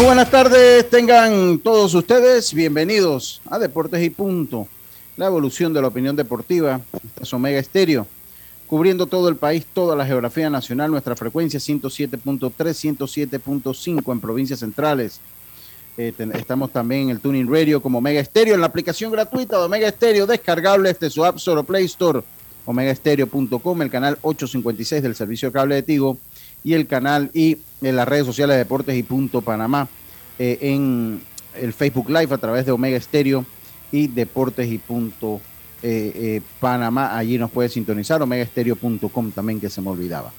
Muy buenas tardes, tengan todos ustedes bienvenidos a Deportes y Punto, la evolución de la opinión deportiva. Esta es Omega Estéreo, cubriendo todo el país, toda la geografía nacional, nuestra frecuencia 107.3, 107.5 en provincias centrales. Eh, estamos también en el Tuning Radio como Omega Estéreo, en la aplicación gratuita de Omega Estéreo, descargable desde su App Store o Play Store, omegaestereo.com, el canal 856 del servicio cable de Tigo y el canal y en las redes sociales de Deportes y Punto Panamá, eh, en el Facebook Live a través de Omega Estéreo y Deportes y Punto eh, eh, Panamá. Allí nos puede sintonizar, omegaestereo.com también, que se me olvidaba.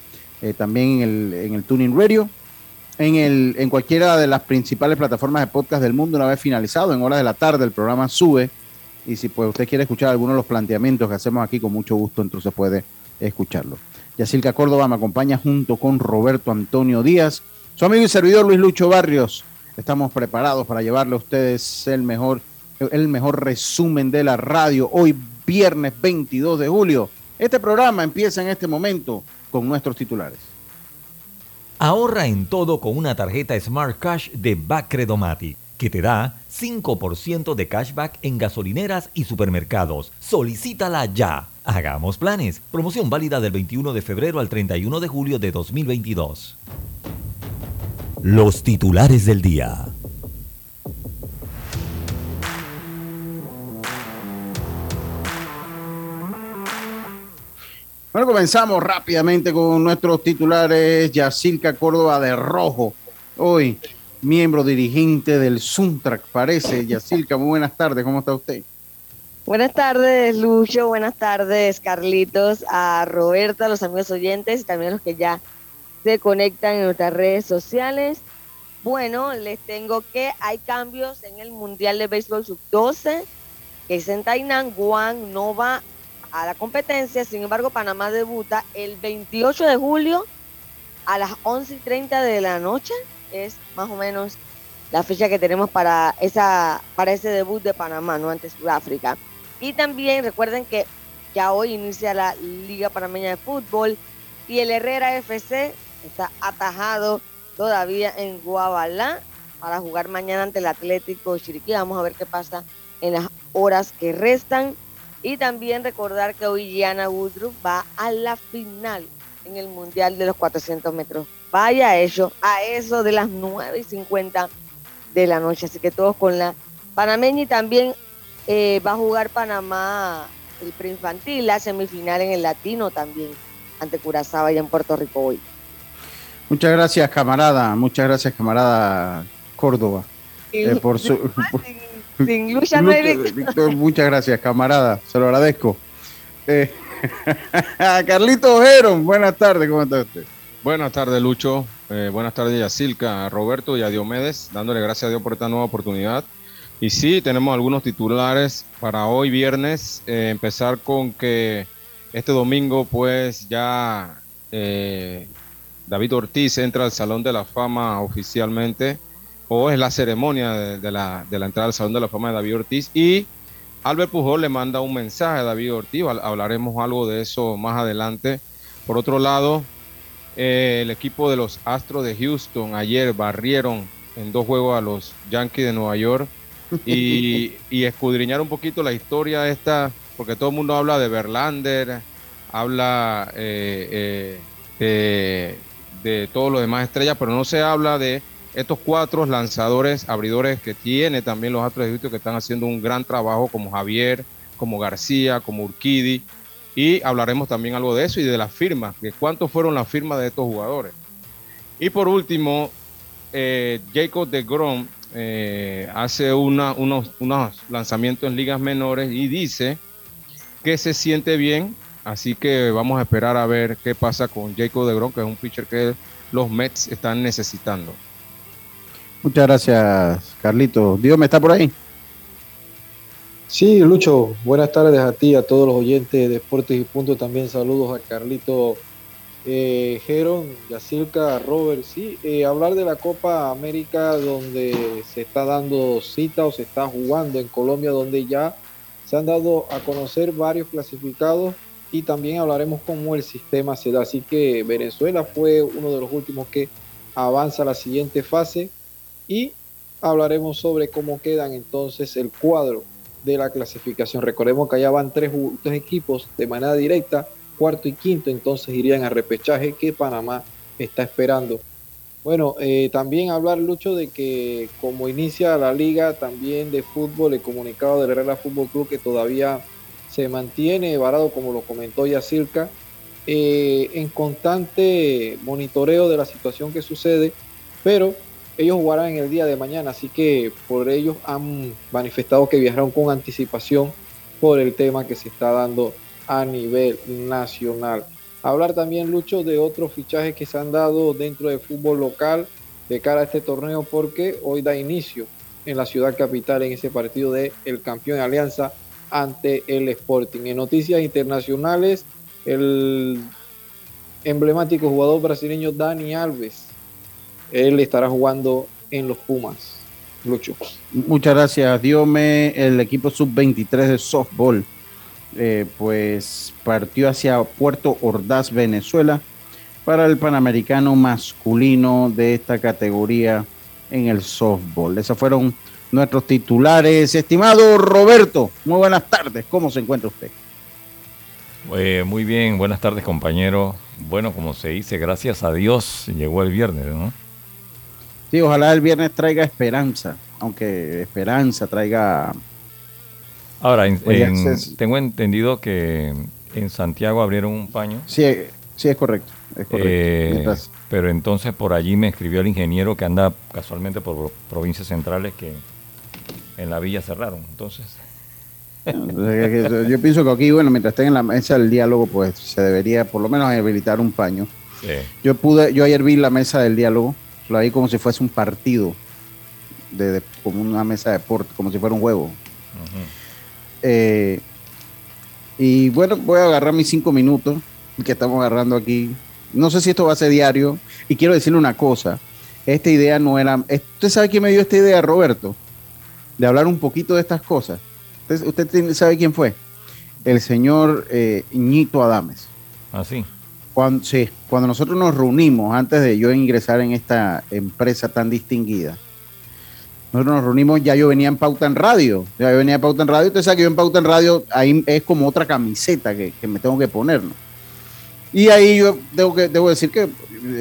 también en el, en el Tuning Radio, en, el, en cualquiera de las principales plataformas de podcast del mundo, una vez finalizado, en horas de la tarde, el programa sube. Y si pues usted quiere escuchar algunos de los planteamientos que hacemos aquí, con mucho gusto, entonces puede escucharlo. Yacilca Córdoba me acompaña junto con Roberto Antonio Díaz, su amigo y servidor Luis Lucho Barrios. Estamos preparados para llevarle a ustedes el mejor, el mejor resumen de la radio hoy viernes 22 de julio. Este programa empieza en este momento con nuestros titulares. Ahorra en todo con una tarjeta Smart Cash de Bacredomatic que te da 5% de cashback en gasolineras y supermercados. Solicítala ya. Hagamos planes. Promoción válida del 21 de febrero al 31 de julio de 2022. Los titulares del día. Bueno, comenzamos rápidamente con nuestros titulares. Yacirca Córdoba de Rojo. Hoy miembro dirigente del Suntrack, parece. Yacilca, muy buenas tardes, ¿cómo está usted? Buenas tardes, Lucho, buenas tardes, Carlitos, a Roberta, a los amigos oyentes y también a los que ya se conectan en nuestras redes sociales. Bueno, les tengo que hay cambios en el Mundial de Béisbol Sub-12, que es en Tainan, Guam no va a la competencia, sin embargo, Panamá debuta el 28 de julio a las 11 y 30 de la noche es más o menos la fecha que tenemos para, esa, para ese debut de Panamá, ¿no? Ante Sudáfrica. Y también recuerden que ya hoy inicia la Liga Panameña de Fútbol y el Herrera FC está atajado todavía en Guabalá para jugar mañana ante el Atlético Chiriquí. Vamos a ver qué pasa en las horas que restan. Y también recordar que hoy Gianna Woodruff va a la final en el Mundial de los 400 metros vaya eso, a eso de las 9 y 50 de la noche. Así que todos con la panameña y también eh, va a jugar Panamá el preinfantil, la semifinal en el latino también, ante Curazao allá en Puerto Rico hoy. Muchas gracias, camarada. Muchas gracias, camarada Córdoba. Eh, por su, sin, lucha Muchas gracias, camarada. Se lo agradezco. Eh, Carlito Ojero, buenas tardes. ¿Cómo está usted? Buenas tardes, Lucho. Eh, buenas tardes, a Silca, a Roberto y a Diomedes, dándole gracias a Dios por esta nueva oportunidad. Y sí, tenemos algunos titulares para hoy viernes. Eh, empezar con que este domingo, pues ya eh, David Ortiz entra al Salón de la Fama oficialmente, o es la ceremonia de, la, de la entrada al Salón de la Fama de David Ortiz. Y Albert Pujol le manda un mensaje a David Ortiz, hablaremos algo de eso más adelante. Por otro lado, eh, el equipo de los Astros de Houston ayer barrieron en dos juegos a los Yankees de Nueva York y, escudriñar un poquito la historia esta, porque todo el mundo habla de Verlander, habla eh, eh, de todos los demás estrellas, pero no se habla de estos cuatro lanzadores, abridores que tiene también los Astros de Houston que están haciendo un gran trabajo, como Javier, como García, como Urquidi y hablaremos también algo de eso y de las firmas, de cuántos fueron las firmas de estos jugadores. Y por último, eh, Jacob de Grom eh, hace una, unos, unos lanzamientos en ligas menores y dice que se siente bien, así que vamos a esperar a ver qué pasa con Jacob de Gron, que es un pitcher que los Mets están necesitando. Muchas gracias, Carlito. Dios, ¿me está por ahí? Sí, Lucho, buenas tardes a ti, a todos los oyentes de Deportes y Punto. También saludos a Carlito eh, Yacilca, Robert. Sí, eh, hablar de la Copa América donde se está dando cita o se está jugando en Colombia, donde ya se han dado a conocer varios clasificados y también hablaremos cómo el sistema se da. Así que Venezuela fue uno de los últimos que avanza a la siguiente fase y hablaremos sobre cómo quedan entonces el cuadro de la clasificación. Recordemos que allá van tres, equipos de manera directa, cuarto y quinto, entonces irían a repechaje que Panamá está esperando. Bueno, eh, también hablar, Lucho, de que como inicia la liga también de fútbol, el comunicado del Herrera Fútbol Club que todavía se mantiene varado, como lo comentó ya Circa, eh, en constante monitoreo de la situación que sucede, pero ellos jugarán en el día de mañana, así que por ellos han manifestado que viajaron con anticipación por el tema que se está dando a nivel nacional. Hablar también, Lucho, de otros fichajes que se han dado dentro del fútbol local de cara a este torneo, porque hoy da inicio en la ciudad capital en ese partido de el campeón de Alianza ante el Sporting. En noticias internacionales, el emblemático jugador brasileño Dani Alves él estará jugando en los Pumas. Lucho. Muchas gracias. Diome, el equipo sub-23 de softball, eh, pues partió hacia Puerto Ordaz, Venezuela, para el Panamericano masculino de esta categoría en el softball. Esos fueron nuestros titulares. Estimado Roberto, muy buenas tardes. ¿Cómo se encuentra usted? Eh, muy bien, buenas tardes compañero. Bueno, como se dice, gracias a Dios llegó el viernes, ¿no? Sí, ojalá el viernes traiga esperanza, aunque esperanza traiga... Ahora, tengo entendido que en Santiago abrieron un paño. Sí, sí es correcto. Eh, pero entonces por allí me escribió el ingeniero que anda casualmente por provincias centrales que en la villa cerraron. Entonces... Yo pienso que aquí, bueno, mientras estén en la mesa del diálogo, pues se debería por lo menos habilitar un paño. Yo pude, yo ayer vi la mesa del diálogo lo vi como si fuese un partido, de, como una mesa de deporte, como si fuera un juego. Eh, y bueno, voy a agarrar mis cinco minutos que estamos agarrando aquí. No sé si esto va a ser diario. Y quiero decirle una cosa. Esta idea no era... ¿Usted sabe quién me dio esta idea, Roberto? De hablar un poquito de estas cosas. ¿Usted, sabe quién fue? El señor eh, Iñito Adames. Ah, sí. Cuando, sí, cuando nosotros nos reunimos, antes de yo ingresar en esta empresa tan distinguida, nosotros nos reunimos, ya yo venía en Pauta en Radio, ya yo venía en Pauta en Radio, usted sabe que yo en Pauta en Radio, ahí es como otra camiseta que, me tengo que poner, ¿no? Y ahí yo debo, que, debo decir que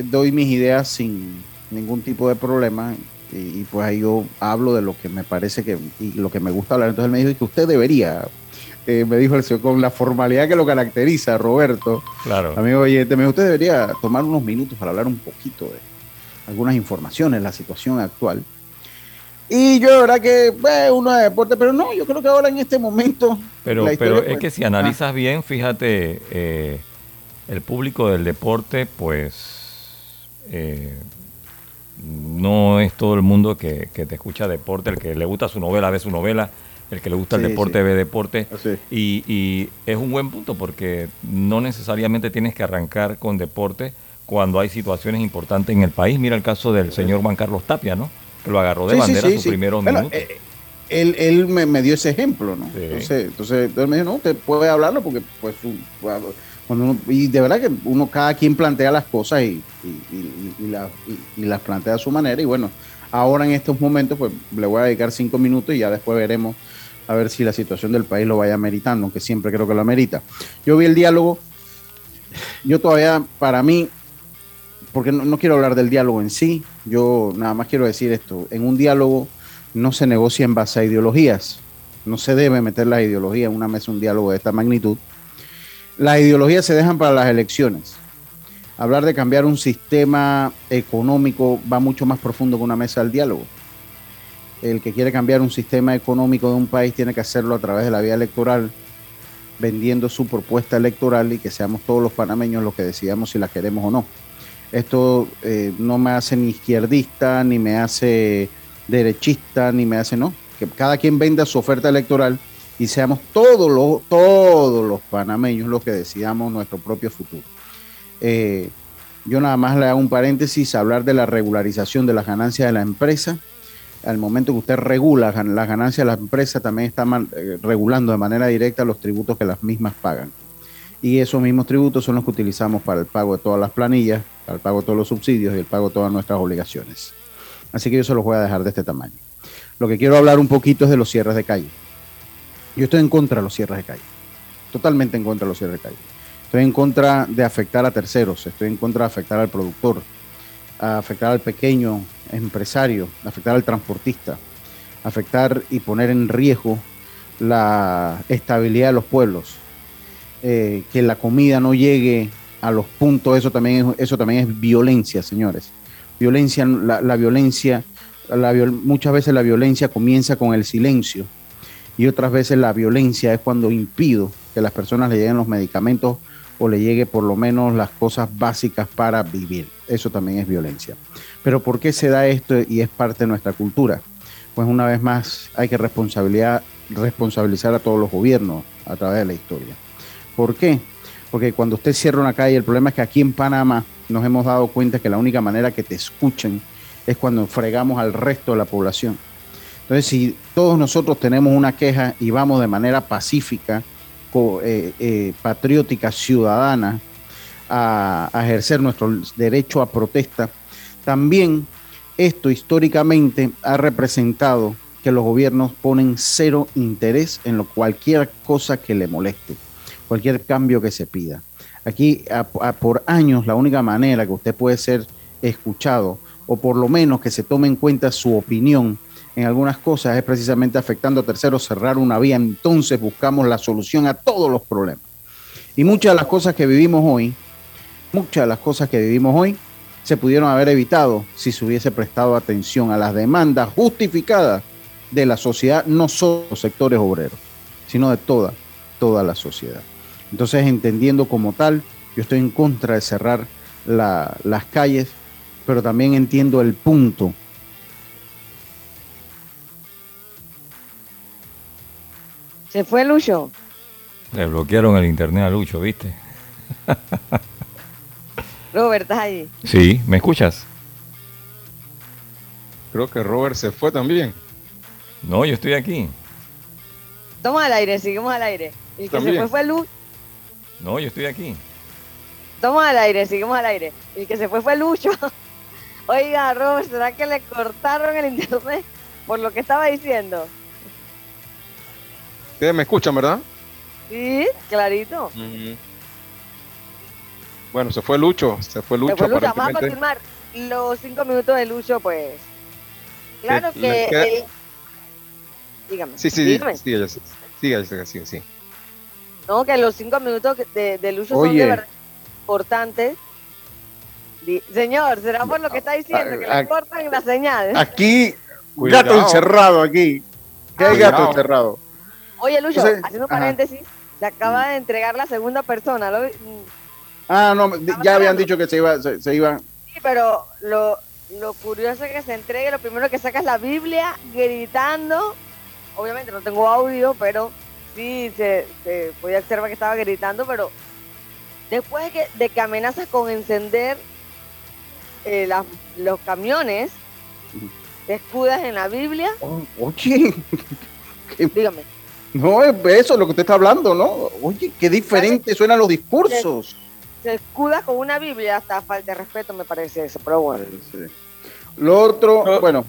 doy mis ideas sin ningún tipo de problema y, pues ahí yo hablo de lo que me parece que y lo que me gusta hablar. Entonces él me dijo que usted debería eh, me dijo el señor, con la formalidad que lo caracteriza, Roberto. Claro. Amigo oyente, usted debería tomar unos minutos para hablar un poquito de algunas informaciones, la situación actual. Y yo, de verdad que uno de deporte, pero no, yo creo que ahora en este momento. Pero, pero es pues, que si analizas ah. bien, fíjate, eh, el público del deporte, pues. Eh, no es todo el mundo que, que, te escucha deporte, el que le gusta su novela ve su novela, el que le gusta el deporte ve deporte. Y, es un buen punto porque no necesariamente tienes que arrancar con deporte cuando hay situaciones importantes en el país. Mira el caso del señor Juan Carlos Tapia, ¿no? Lo agarró de bandera sus primeros minutos. Eh, él, él me, dio ese ejemplo, ¿no? Entonces, entonces, me dijo, no, usted puede hablarlo porque, pues, cuando y de verdad que uno, cada quien plantea las cosas y, y, las plantea a su manera. Y bueno, ahora en estos momentos, pues, le voy a dedicar cinco minutos y ya después veremos a ver si la situación del país lo vaya meritando, aunque siempre creo que lo amerita. Yo vi el diálogo, yo todavía, para mí, porque no, quiero hablar del diálogo en sí, yo nada más quiero decir esto, en un diálogo no se negocia en base a ideologías, no se debe meter las ideologías en una mesa, un diálogo de esta magnitud. Las ideologías se dejan para las elecciones. Hablar de cambiar un sistema económico va mucho más profundo que una mesa del diálogo el que quiere cambiar un sistema económico de un país tiene que hacerlo a través de la vía electoral vendiendo su propuesta electoral y que seamos todos los panameños los que decidamos si la queremos o no. Esto eh, no me hace ni izquierdista, ni me hace derechista, ni me hace, no. Que cada quien venda su oferta electoral y seamos todos los, todos los panameños los que decidamos nuestro propio futuro. Eh, yo nada más le hago un paréntesis, hablar de la regularización de las ganancias de la empresa. Al momento que usted regula las ganancias de la empresa, también está eh, regulando de manera directa los tributos que las mismas pagan. Y esos mismos tributos son los que utilizamos para el pago de todas las planillas, para el pago de todos los subsidios y el pago de todas nuestras obligaciones. Así que yo se los voy a dejar de este tamaño. Lo que quiero hablar un poquito es de los cierres de calle. Yo estoy en contra de los cierres de calle. Totalmente en contra de los cierres de calle. Estoy en contra de afectar a terceros, estoy en contra de afectar al productor, afectar al pequeño empresario, afectar al transportista, afectar y poner en riesgo la estabilidad de los pueblos, eh, que la comida no llegue a los puntos, eso también es, eso también es violencia, señores. Violencia, la, violencia, muchas veces la violencia comienza con el silencio y otras veces la violencia es cuando impido que las personas le lleguen los medicamentos o le llegue por lo menos las cosas básicas para vivir. Eso también es violencia. Pero ¿por qué se da esto y es parte de nuestra cultura? Pues una vez más hay que responsabilidad, responsabilizar a todos los gobiernos a través de la historia. ¿Por qué? Porque cuando usted cierra una calle, el problema es que aquí en Panamá nos hemos dado cuenta que la única manera que te escuchen es cuando fregamos al resto de la población. Entonces, si todos nosotros tenemos una queja y vamos de manera pacífica, eh, eh, patriótica ciudadana a, ejercer nuestro derecho a protesta, también esto históricamente ha representado que los gobiernos ponen cero interés en lo, cualquier cosa que le moleste, cualquier cambio que se pida. Aquí por años la única manera que usted puede ser escuchado o por lo menos que se tome en cuenta su opinión en algunas cosas es precisamente afectando a terceros cerrar una vía, entonces buscamos la solución a todos los problemas. Y muchas de las cosas que vivimos hoy, muchas de las cosas que vivimos hoy se pudieron haber evitado si se hubiese prestado atención a las demandas justificadas de la sociedad, no solo los sectores obreros, sino de toda, toda la sociedad. Entonces, entendiendo como tal, yo estoy en contra de cerrar las calles, pero también entiendo el punto ¿Se fue Lucho? Le bloquearon el internet a Lucho, ¿viste? Robert, ¿estás ahí? Sí, ¿me escuchas? Creo que Robert se fue también. No, yo estoy aquí. Toma al aire, seguimos al aire. El que se fue fue Lucho. No, yo estoy aquí. Toma al aire, seguimos al aire. El que se fue fue Lucho. Oiga, Robert, ¿será que le cortaron el internet por lo que estaba diciendo? Ustedes me escuchan, ¿verdad? Sí, clarito. Bueno, se fue Lucho, se fue Lucho. Vamos a confirmar los cinco minutos de Lucho, pues. Claro que. Dígame. Sí, sí, dígame. sí, sí, sí, sí, No, que los cinco minutos de, de Lucho son de verdad importantes. Señor, ¿será por lo que está diciendo? Que le cortan las señales. Aquí, gato encerrado aquí. ¿Qué hay gato encerrado? Oye, Lucho, haciendo paréntesis, se acaba de entregar la segunda persona. Ah, no, ya habían dicho que se iba, se, iba. Sí, pero lo, lo curioso es que se entregue, lo primero que saca es la Biblia gritando. Obviamente no tengo audio, pero sí se, se podía observar que estaba gritando, pero después de que, de que amenazas con encender eh, los camiones, te escudas en la Biblia. Oh, oye, dígame. No, es eso lo que usted está hablando, ¿no? Oye, qué diferente suenan los discursos. Se, escuda con una Biblia, hasta falta de respeto me parece eso, pero bueno. Lo otro, bueno,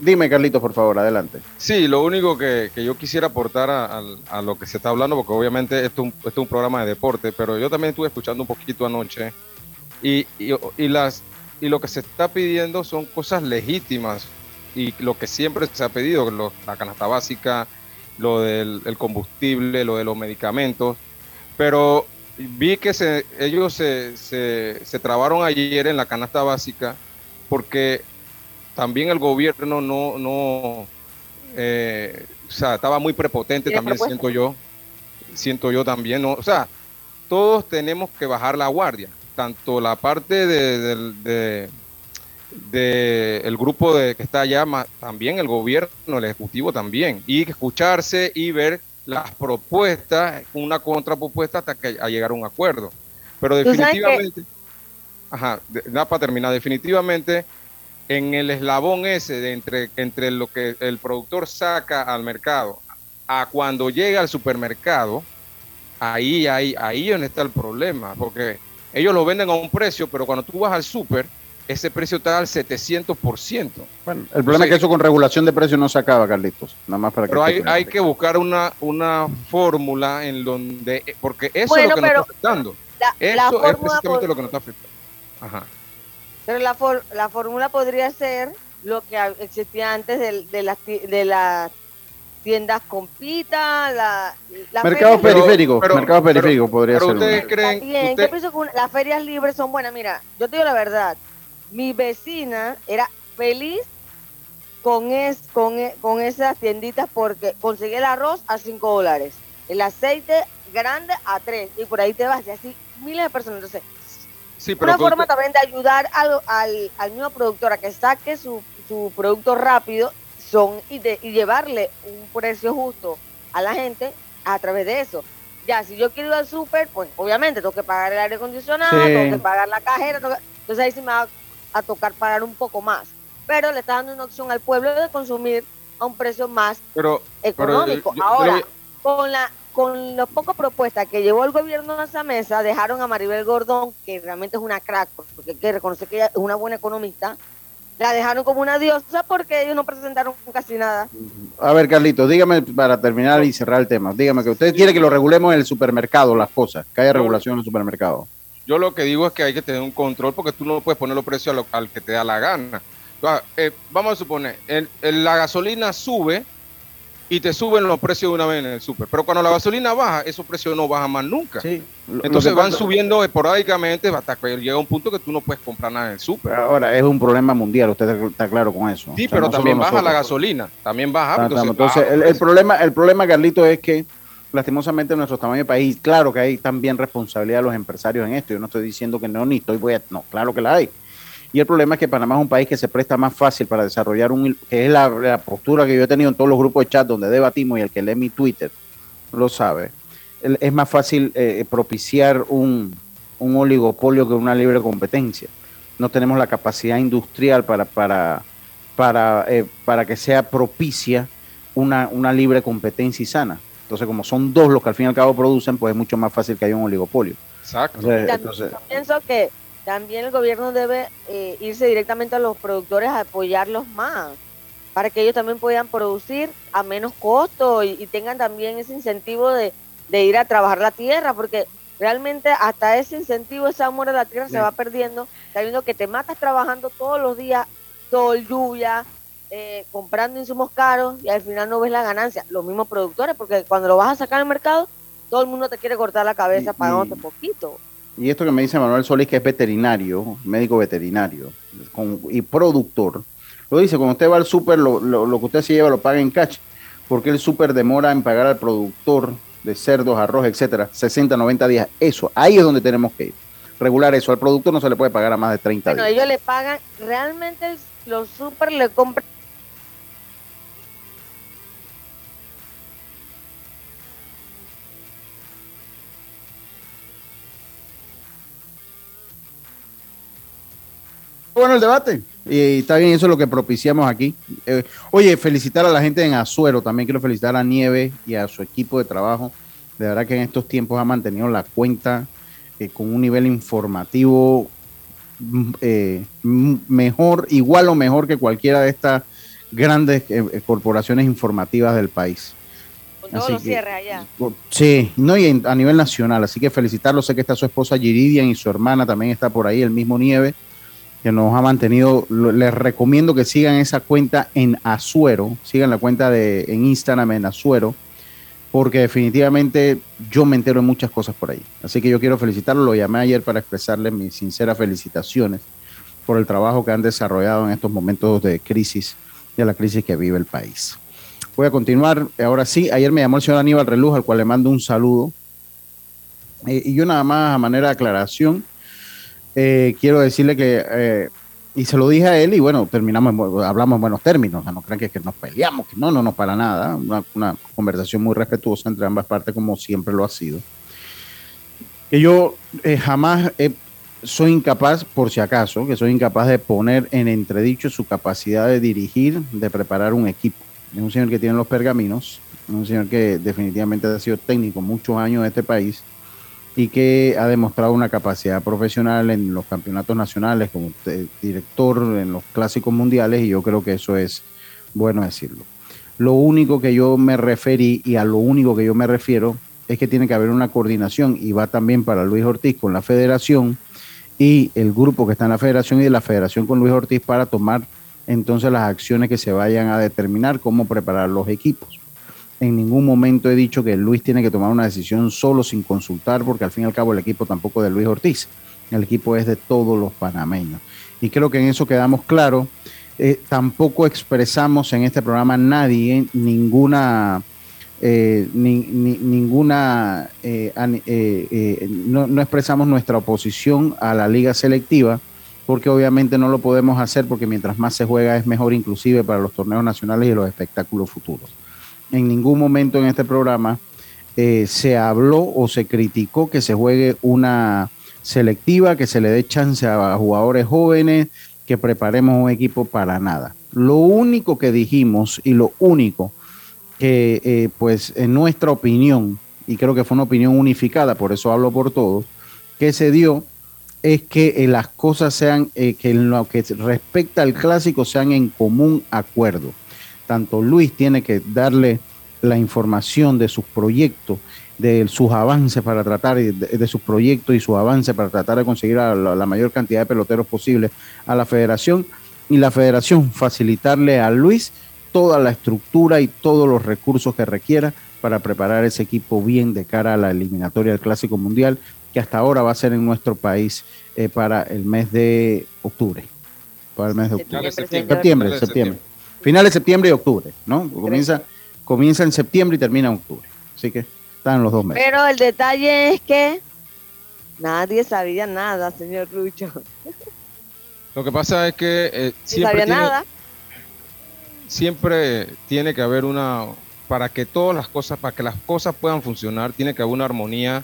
dime Carlitos, por favor, adelante. Sí, lo único que, yo quisiera aportar a, lo que se está hablando, porque obviamente esto, esto, es un programa de deporte, pero yo también estuve escuchando un poquito anoche y, y, las, y lo que se está pidiendo son cosas legítimas y lo que siempre se ha pedido, la canasta básica, lo del combustible, lo de los medicamentos, pero vi que se, ellos se, se, trabaron ayer en la canasta básica porque también el gobierno no, no eh, o sea, estaba muy prepotente también siento yo. siento yo también, ¿no? o sea, todos tenemos que bajar la guardia, tanto la parte de, de, el grupo de, que está allá, también el gobierno, el ejecutivo también, y escucharse y ver las propuestas, una contrapropuesta hasta que a llegar a un acuerdo. Pero definitivamente, ajá, nada para terminar, definitivamente en el eslabón ese de entre, entre lo que el productor saca al mercado a cuando llega al supermercado, ahí, ahí, ahí donde está el problema, porque ellos lo venden a un precio, pero cuando tú vas al super, ese precio está al 700%. Bueno, el problema es que eso con regulación de precios no se acaba, Carlitos. Nada más para pero hay, hay que buscar una, una fórmula en donde, porque eso es lo que nos está afectando. eso es precisamente lo que nos está afectando. Ajá. Pero la, la fórmula podría ser lo que existía antes de, de las de la tiendas compita, la, la mercados periféricos, mercados periféricos podría ser. Ustedes creen, usted... pienso que las ferias libres son buenas. Mira, yo te digo la verdad, mi vecina era feliz con es, con, e, con esas tienditas porque conseguí el arroz a 5 dólares, el aceite grande a 3 y por ahí te vas y así miles de personas. Entonces, una forma también de ayudar al, al, al mismo productor a que saque su, su producto rápido son y, de, y llevarle un precio justo a la gente a través de eso. Ya, si yo quiero ir al súper, pues obviamente tengo que pagar el aire acondicionado, tengo que pagar la cajera, entonces ahí sí me va a tocar pagar un poco más. Pero le está dando una opción al pueblo de consumir a un precio más económico. Ahora, con la con las pocas propuestas que llevó el gobierno a esa mesa, dejaron a Maribel Gordón, que realmente es una crack, porque hay que reconocer que ella es una buena economista, la dejaron como una diosa porque ellos no presentaron casi nada. A ver, Carlitos, dígame para terminar y cerrar el tema, dígame que usted quiere que lo regulemos en el supermercado, las cosas, que haya regulación en el supermercado. Yo lo que digo es que hay que tener un control porque tú no puedes poner los precios al que te da la gana. Eh, vamos a suponer, la gasolina sube y te suben los precios de una vez en el súper. Pero cuando la gasolina baja, esos precios no bajan más nunca. Entonces van subiendo esporádicamente hasta que llega un punto que tú no puedes comprar nada en el súper. Ahora, es un problema mundial, usted está claro con eso. Sí, pero también baja la gasolina, también baja. Entonces, el, problema, el problema, Carlito, es que lastimosamente en nuestro tamaño de país, claro que hay también responsabilidad de los empresarios en esto. Yo no estoy diciendo que no, ni estoy voy a... No, claro que la hay y el problema es que Panamá es un país que se presta más fácil para desarrollar un, que es la, postura que yo he tenido en todos los grupos de chat donde debatimos y el que lee mi Twitter lo sabe. Es más fácil eh, propiciar un, oligopolio que una libre competencia. No tenemos la capacidad industrial para, para, para, eh, para que sea propicia una, una libre competencia y sana. Entonces, como son dos los que al fin y al cabo producen, pues es mucho más fácil que haya un oligopolio. Exacto. Entonces, pienso que también el gobierno debe eh, irse directamente a los productores a apoyarlos más, para que ellos también puedan producir a menos costo y, tengan también ese incentivo de, ir a trabajar la tierra, porque realmente hasta ese incentivo, ese amor a la tierra se va perdiendo, sabiendo que te matas trabajando todos los días, sol, lluvia, eh, comprando insumos caros y al final no ves la ganancia. Los mismos productores, porque cuando lo vas a sacar al mercado, todo el mundo te quiere cortar la cabeza pagándote poquito y esto que me dice Manuel Solís, que es veterinario, médico veterinario y productor, lo dice, cuando usted va al súper, lo, lo, que usted se lleva lo paga en cash, porque el súper demora en pagar al productor de cerdos, arroz, etcétera, 60, 90 días. Eso, ahí es donde tenemos que ir. Regular eso. Al productor no se le puede pagar a más de 30 días. ellos le pagan, realmente los súper le compran bueno el debate. Y está bien, eso es lo que propiciamos aquí. Eh, oye, felicitar a la gente en Azuero. También quiero felicitar a Nieve y a su equipo de trabajo. De verdad que en estos tiempos ha mantenido la cuenta eh, con un nivel informativo mm, eh, mejor, igual o mejor que cualquiera de estas grandes corporaciones informativas del país. Con todos los cierres allá. Sí, no, y a nivel nacional. Así que felicitarlo. Sé que está su esposa Giridian y su hermana también está por ahí, el mismo Nieve que nos ha mantenido. Les recomiendo que sigan esa cuenta en Azuero, sigan la cuenta de, en Instagram en Azuero, porque definitivamente yo me entero de muchas cosas por ahí. Así que yo quiero felicitarlo, lo llamé ayer para expresarle mis sinceras felicitaciones por el trabajo que han desarrollado en estos momentos de crisis, de la crisis que vive el país. Voy a continuar. Ahora sí, ayer me llamó el señor Aníbal Reluz, al cual le mando un saludo. Eh, y yo nada más a manera de aclaración, eh, quiero decirle que, eh, y se lo dije a él, y bueno, terminamos, hablamos en buenos términos, no crean que, que, nos peleamos, que no, no, no, para nada, una, una, conversación muy respetuosa entre ambas partes, como siempre lo ha sido. Que yo jamás soy incapaz, por si acaso, que soy incapaz de poner en entredicho su capacidad de dirigir, de preparar un equipo. Es un señor que tiene los pergaminos, un señor que definitivamente ha sido técnico muchos años en este país y que ha demostrado una capacidad profesional en los campeonatos nacionales como director en los clásicos mundiales y yo creo que eso es bueno decirlo. Lo único que yo me referí y a lo único que yo me refiero es que tiene que haber una coordinación y va también para Luis Ortiz con la federación y el grupo que está en la federación y de la federación con Luis Ortiz para tomar entonces las acciones que se vayan a determinar cómo preparar los equipos en ningún momento he dicho que Luis tiene que tomar una decisión solo sin consultar, porque al fin y al cabo el equipo tampoco es de Luis Ortiz, el equipo es de todos los panameños. Y creo que en eso quedamos claros. Eh, tampoco expresamos en este programa nadie ninguna, eh, ninguna, eh, no, no expresamos nuestra oposición a la liga selectiva, porque obviamente no lo podemos hacer porque mientras más se juega es mejor inclusive para los torneos nacionales y los espectáculos futuros en ningún momento en este programa eh, se habló o se criticó que se juegue una selectiva, que se le dé chance a jugadores jóvenes, que preparemos un equipo para nada. Lo único que dijimos y lo único que, eh, pues, en nuestra opinión, y creo que fue una opinión unificada, por eso hablo por todos, que se dio es que eh, las cosas sean, que en lo que respecta al clásico sean en común acuerdo tanto Luis tiene que darle la información de sus proyectos, de sus avances para tratar de, sus proyectos y sus avances para tratar de conseguir la, mayor cantidad de peloteros posible a la federación y la federación facilitarle a Luis toda la estructura y todos los recursos que requiera para preparar ese equipo bien de cara a la eliminatoria del Clásico Mundial que hasta ahora va a ser en nuestro país eh, para el mes de octubre. Para el mes de octubre. septiembre. septiembre. Finales de septiembre y octubre, ¿no? Comienza, comienza en septiembre y termina en octubre. Así que están los dos meses. Pero el detalle es que nadie sabía nada, señor Rucho. Lo que pasa es que eh, siempre, sabía nada. siempre tiene que haber una, para que todas las cosas, para que las cosas puedan funcionar, tiene que haber una armonía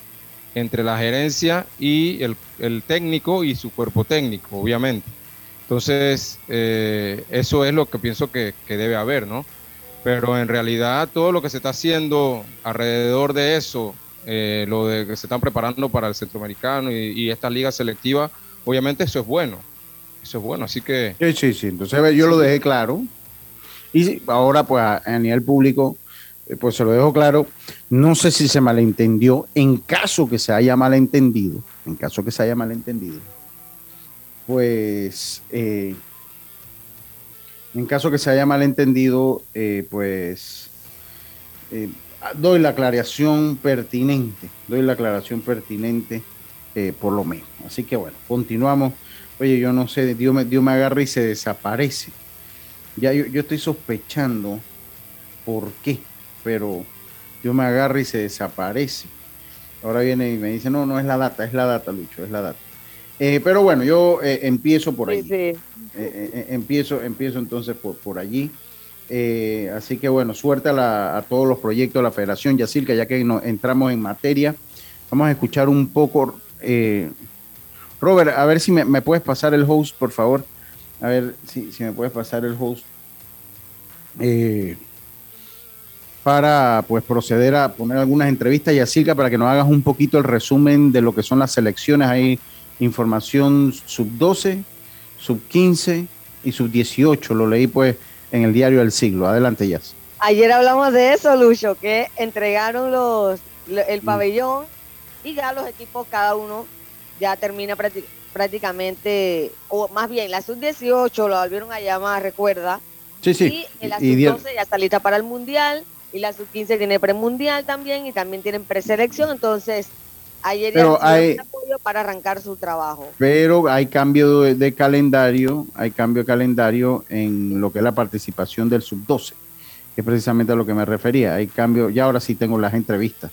entre la gerencia y el, el técnico y su cuerpo técnico, obviamente. Entonces, eh, eso es lo que pienso que, debe haber, ¿no? Pero en realidad todo lo que se está haciendo alrededor de eso, eh, lo de que se están preparando para el centroamericano y, esta liga selectiva, obviamente eso es bueno. Eso es bueno, así que... Sí, sí, sí. Entonces yo lo dejé claro. Y ahora, pues a, a nivel público, eh, pues se lo dejo claro. No sé si se malentendió. En caso que se haya malentendido, en caso que se haya malentendido, pues eh, en caso que se haya malentendido, eh, pues eh, doy la aclaración pertinente, doy la aclaración pertinente por lo menos. Así que bueno, continuamos. Oye, yo no sé, Dios me, me agarra y se desaparece. Ya yo, yo estoy sospechando por qué, pero Dios me agarra y se desaparece. Ahora viene y me dice, no, no es la data, es la data, Lucho, es la data. Eh, pero bueno, yo eh, empiezo por ahí. Eh, empiezo, empiezo entonces por, por allí. así que bueno, suerte a, todos los proyectos de la Federación Yacirca, ya que nos entramos en materia. Vamos a escuchar un poco. Robert, a ver si me, puedes pasar el host, por favor. A ver si, si me puedes pasar el host. para pues proceder a poner algunas entrevistas, Yacirca, para que nos hagas un poquito el resumen de lo que son las selecciones ahí información sub 12, sub 15 y sub 18. Lo leí pues en el diario del siglo. Adelante, ya. Ayer hablamos de eso, Lucho, que entregaron los el mm. pabellón y ya los equipos, cada uno ya termina prácticamente, o más bien la sub 18 lo volvieron a llamar, recuerda. Sí, sí. Y la sub 12 ya está lista para el mundial y la sub 15 tiene premundial también y también tienen preselección, entonces Ayer pero hay apoyo para arrancar su trabajo. Pero hay cambio de, calendario, hay cambio de calendario en lo que es la participación del sub 12. es precisamente a lo que me refería. Hay cambio, ya ahora sí tengo las entrevistas.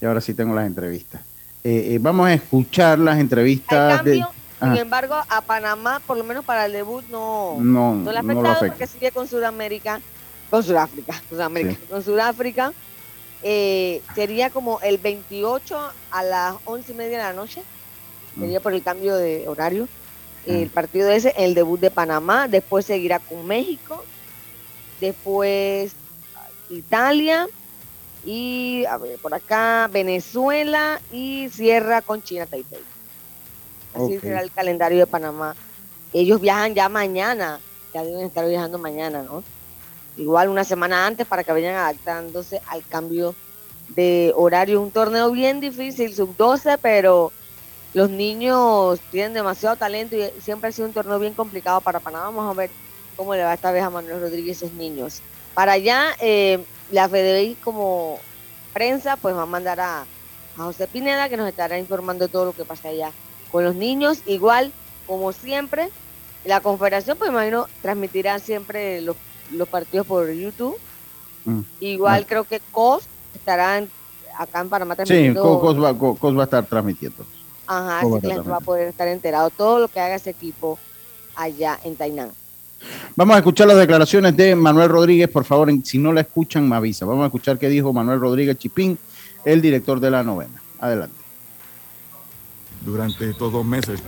Y ahora sí tengo las entrevistas. Eh, eh, vamos a escuchar las entrevistas. Cambio, sin embargo, a Panamá, por lo menos para el debut, no, no, no le ha afectado porque sigue con Sudamérica, con Sudáfrica, Sudamérica, con Sudáfrica. Eh, sería como el 28 a las 11 y media de la noche, mm. sería por el cambio de horario. Mm. El partido ese, el debut de Panamá, después seguirá con México, después Italia y a ver, por acá Venezuela y cierra con China Taipei. Así será el calendario de Panamá. Ellos viajan ya mañana, ya deben estar viajando mañana, ¿no? Igual una semana antes para que vayan adaptándose al cambio de horario. Un torneo bien difícil, sub-12, pero los niños tienen demasiado talento y siempre ha sido un torneo bien complicado para Panamá. Vamos a ver cómo le va esta vez a Manuel Rodríguez y esos niños. Para allá, eh, la FDI como prensa, pues va a mandar a, a José Pineda, que nos estará informando de todo lo que pasa allá con los niños. Igual, como siempre, la confederación, pues imagino, transmitirá siempre los, partidos por YouTube. Mm. Igual creo que COS estará acá en Panamá transmitiendo. Sí, COS va, COS va a estar transmitiendo. Ajá, así que la va a poder estar enterado todo lo que haga ese equipo allá en Tainan. Vamos a escuchar las declaraciones de Manuel Rodríguez, por favor, si no la escuchan, me avisa. Vamos a escuchar qué dijo Manuel Rodríguez Chipín, el director de la novena. Adelante. Durante estos dos meses.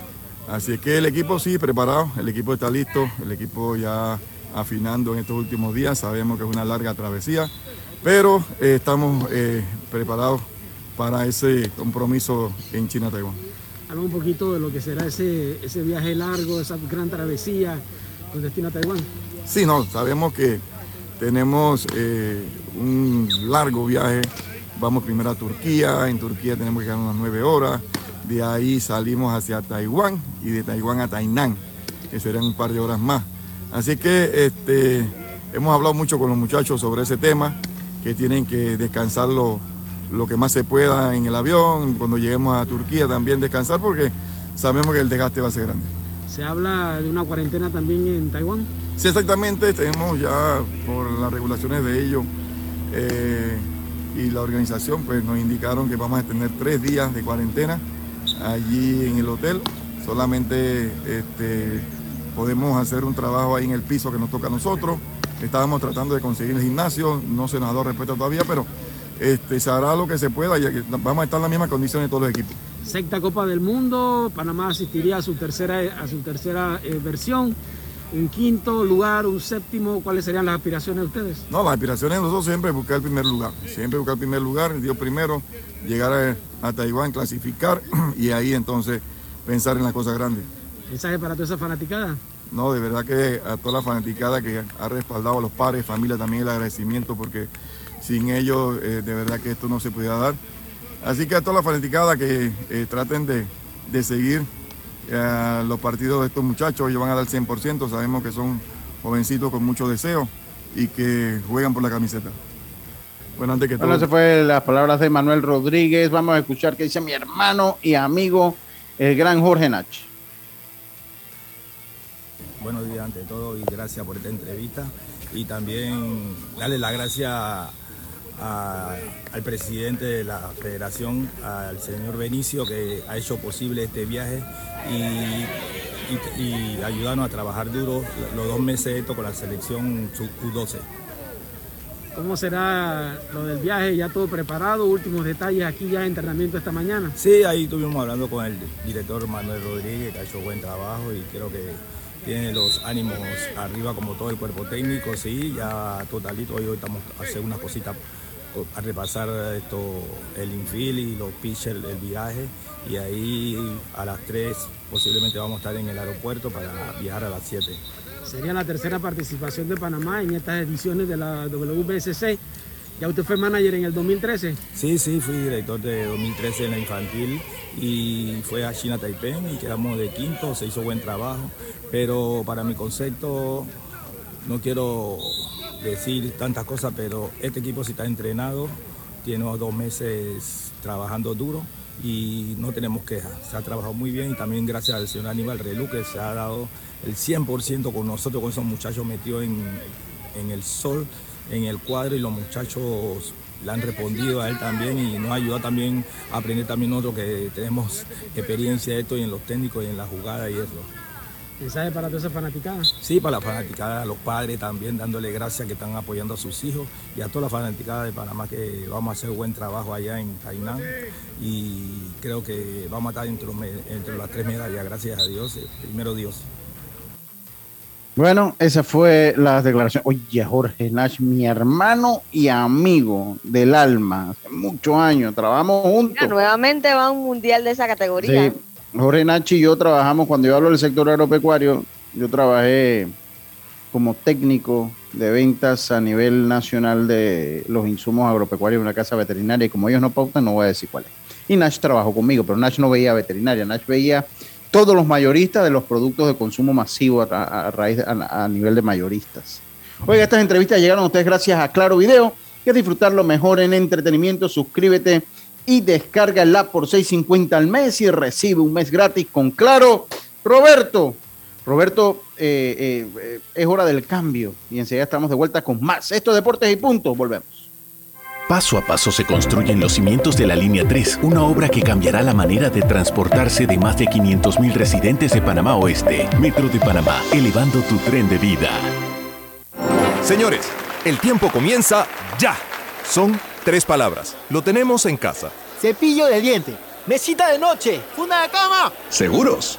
Así que el equipo sí, preparado, el equipo está listo, el equipo ya afinando en estos últimos días, sabemos que es una larga travesía, pero eh, estamos eh, preparados para ese compromiso en China-Taiwán. Habla un poquito de lo que será ese, ese viaje largo, esa gran travesía, con destino a Taiwán? Sí, no, sabemos que tenemos eh, un largo viaje. Vamos primero a Turquía, en Turquía tenemos que quedar unas nueve horas, de ahí salimos hacia Taiwán y de Taiwán a Tainan, que serán un par de horas más. Así que este, hemos hablado mucho con los muchachos sobre ese tema, que tienen que descansar lo, lo que más se pueda en el avión, cuando lleguemos a Turquía también descansar, porque sabemos que el desgaste va a ser grande. ¿Se habla de una cuarentena también en Taiwán? Sí, exactamente. Tenemos ya por las regulaciones de ellos eh, y la organización, pues nos indicaron que vamos a tener tres días de cuarentena allí en el hotel. Solamente este, podemos hacer un trabajo ahí en el piso que nos toca a nosotros. Estábamos tratando de conseguir el gimnasio, no se nos ha dado respuesta todavía, pero este, se hará lo que se pueda y vamos a estar en las mismas condiciones de todos los equipos. Sexta Copa del Mundo, Panamá asistiría a su tercera, a su tercera eh, versión. En quinto lugar, un séptimo, ¿cuáles serían las aspiraciones de ustedes? No, las aspiraciones de nosotros siempre es buscar el primer lugar. Siempre buscar el primer lugar, Dios primero, llegar a, Taiwán, clasificar y ahí entonces pensar en las cosas grandes. ¿Mensaje para toda esa fanaticada? No, de verdad que a toda la fanaticada que ha respaldado a los padres, familia, también el agradecimiento porque sin ellos eh, de verdad que esto no se podía dar. Así que a toda la fanaticada que eh, traten de, seguir eh, los partidos de estos muchachos, ellos van a dar 100%, sabemos que son jovencitos con mucho deseo y que juegan por la camiseta. Bueno, antes que todo. Bueno, se fue las palabras de Manuel Rodríguez. Vamos a escuchar qué dice mi hermano y amigo, el gran Jorge Nach. Buenos días ante todo y gracias por esta entrevista. Y también darle las gracias al presidente de la federación, al señor Benicio, que ha hecho posible este viaje y, ayudarnos a trabajar duro los dos meses esto con la selección U12. ¿Cómo será lo del viaje? ¿Ya todo preparado? Últimos detalles aquí ya en entrenamiento esta mañana. Sí, ahí estuvimos hablando con el director Manuel Rodríguez, que ha hecho buen trabajo y creo que tiene los ánimos arriba como todo el cuerpo técnico, sí, ya totalito, hoy estamos a hacer unas cositas a repasar esto, el infield y los pitchers, el viaje y ahí a las 3 posiblemente vamos a estar en el aeropuerto para viajar a las 7. Sería la tercera participación de Panamá en estas ediciones de la WBSC. ¿Ya usted fue manager en el 2013? Sí, sí, fui director de 2013 en la infantil y fue a China Taipei y quedamos de quinto, se hizo buen trabajo, pero para mi concepto no quiero decir tantas cosas, pero este equipo sí está entrenado, tiene dos meses trabajando duro y no tenemos quejas. Se ha trabajado muy bien y también gracias al señor Aníbal Relú que se ha dado el 100% con nosotros, con esos muchachos metidos en, en el sol en el cuadro y los muchachos le han respondido a él también y nos ha ayudado también a aprender también nosotros que tenemos experiencia de esto y en los técnicos y en la jugada y eso. ¿Mensaje para toda esa fanaticada? Sí, para la fanaticada, a los padres también, dándole gracias que están apoyando a sus hijos y a toda la fanaticada de Panamá que vamos a hacer buen trabajo allá en Tainan y creo que vamos a estar entre, entre las tres medallas, gracias a Dios, eh, primero Dios. Bueno, esa fue la declaración. Oye, Jorge Nash, mi hermano y amigo del alma, hace muchos años, trabajamos juntos. Mira, nuevamente va a un mundial de esa categoría. Sí, Jorge Nachi y yo trabajamos, cuando yo hablo del sector agropecuario, yo trabajé como técnico de ventas a nivel nacional de los insumos agropecuarios en una casa veterinaria y como ellos no pautan, no voy a decir cuál es. Y Nash trabajó conmigo, pero Nash no veía veterinaria, Nash veía todos los mayoristas de los productos de consumo masivo a, raíz a, nivel de mayoristas. Oiga, estas entrevistas llegaron a ustedes gracias a Claro Video. Quieres disfrutarlo mejor en entretenimiento, suscríbete y descarga el app por 6.50 al mes y recibe un mes gratis con Claro. Roberto, Roberto, eh, eh, eh, es hora del cambio y enseguida estamos de vuelta con más. Esto es Deportes y Punto. Volvemos. Paso a paso se construyen los cimientos de la Línea 3, una obra que cambiará la manera de transportarse de más de 500.000 residentes de Panamá Oeste. Metro de Panamá, elevando tu tren de vida. Señores, el tiempo comienza ya. Son Tres palabras. Lo tenemos en casa. Cepillo de diente. Mesita de noche. Funda de cama. ¿Seguros?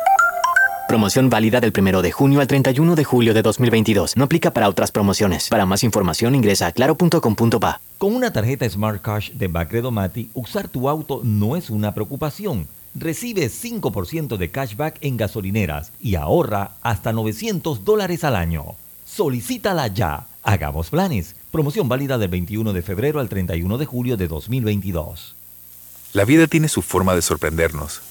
Promoción válida del 1 de junio al 31 de julio de 2022. No aplica para otras promociones. Para más información ingresa a claro.com.pa. Con una tarjeta Smart Cash de Bacredo Mati, usar tu auto no es una preocupación. Recibe 5% de cashback en gasolineras y ahorra hasta 900 dólares al año. Solicítala ya. Hagamos planes. Promoción válida del 21 de febrero al 31 de julio de 2022. La vida tiene su forma de sorprendernos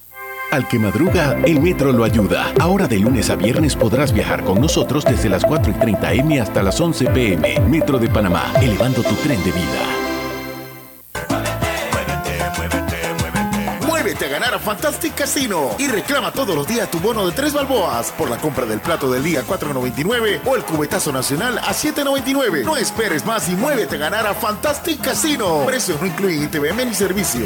Al que madruga, el metro lo ayuda. Ahora de lunes a viernes podrás viajar con nosotros desde las 4 y 30 M hasta las 11 PM. Metro de Panamá, elevando tu tren de vida. Muévete a ganar a Fantastic Casino y reclama todos los días tu bono de 3 balboas por la compra del plato del día 4.99 o el cubetazo nacional a 7.99. No esperes más y muévete a ganar a Fantastic Casino. Precios no incluyen ITVM ni servicio.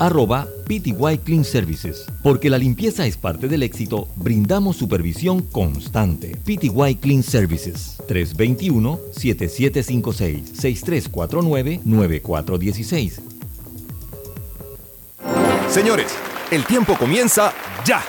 arroba PTY Clean Services. Porque la limpieza es parte del éxito, brindamos supervisión constante. PTY Clean Services 321-7756-6349-9416. Señores, el tiempo comienza ya.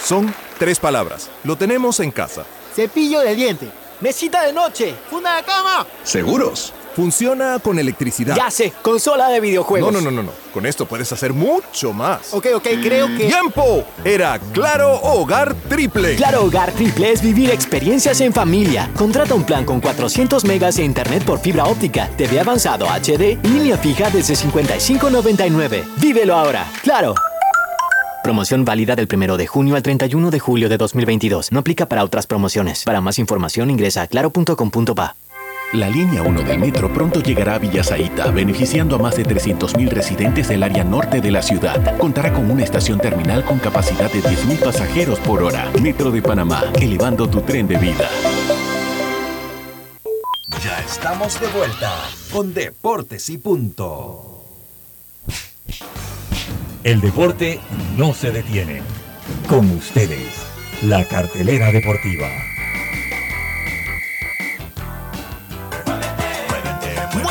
Son tres palabras. Lo tenemos en casa. Cepillo de diente. Mesita de noche. Funda de cama. ¿Seguros? Funciona con electricidad. Ya sé, consola de videojuegos. No, no, no, no, Con esto puedes hacer mucho más. Ok, ok, creo que. ¡Tiempo! Era Claro Hogar Triple. Claro Hogar Triple es vivir experiencias en familia. Contrata un plan con 400 megas de internet por fibra óptica, TV avanzado HD y línea fija desde 55.99. Vívelo ahora. Claro. Promoción válida del 1 de junio al 31 de julio de 2022. No aplica para otras promociones. Para más información ingresa a claro.com.pa. La línea 1 del metro pronto llegará a Villasaita, beneficiando a más de 300.000 residentes del área norte de la ciudad. Contará con una estación terminal con capacidad de 10.000 pasajeros por hora. Metro de Panamá, elevando tu tren de vida. Ya estamos de vuelta con Deportes y Punto. El deporte no se detiene. Con ustedes, la cartelera deportiva.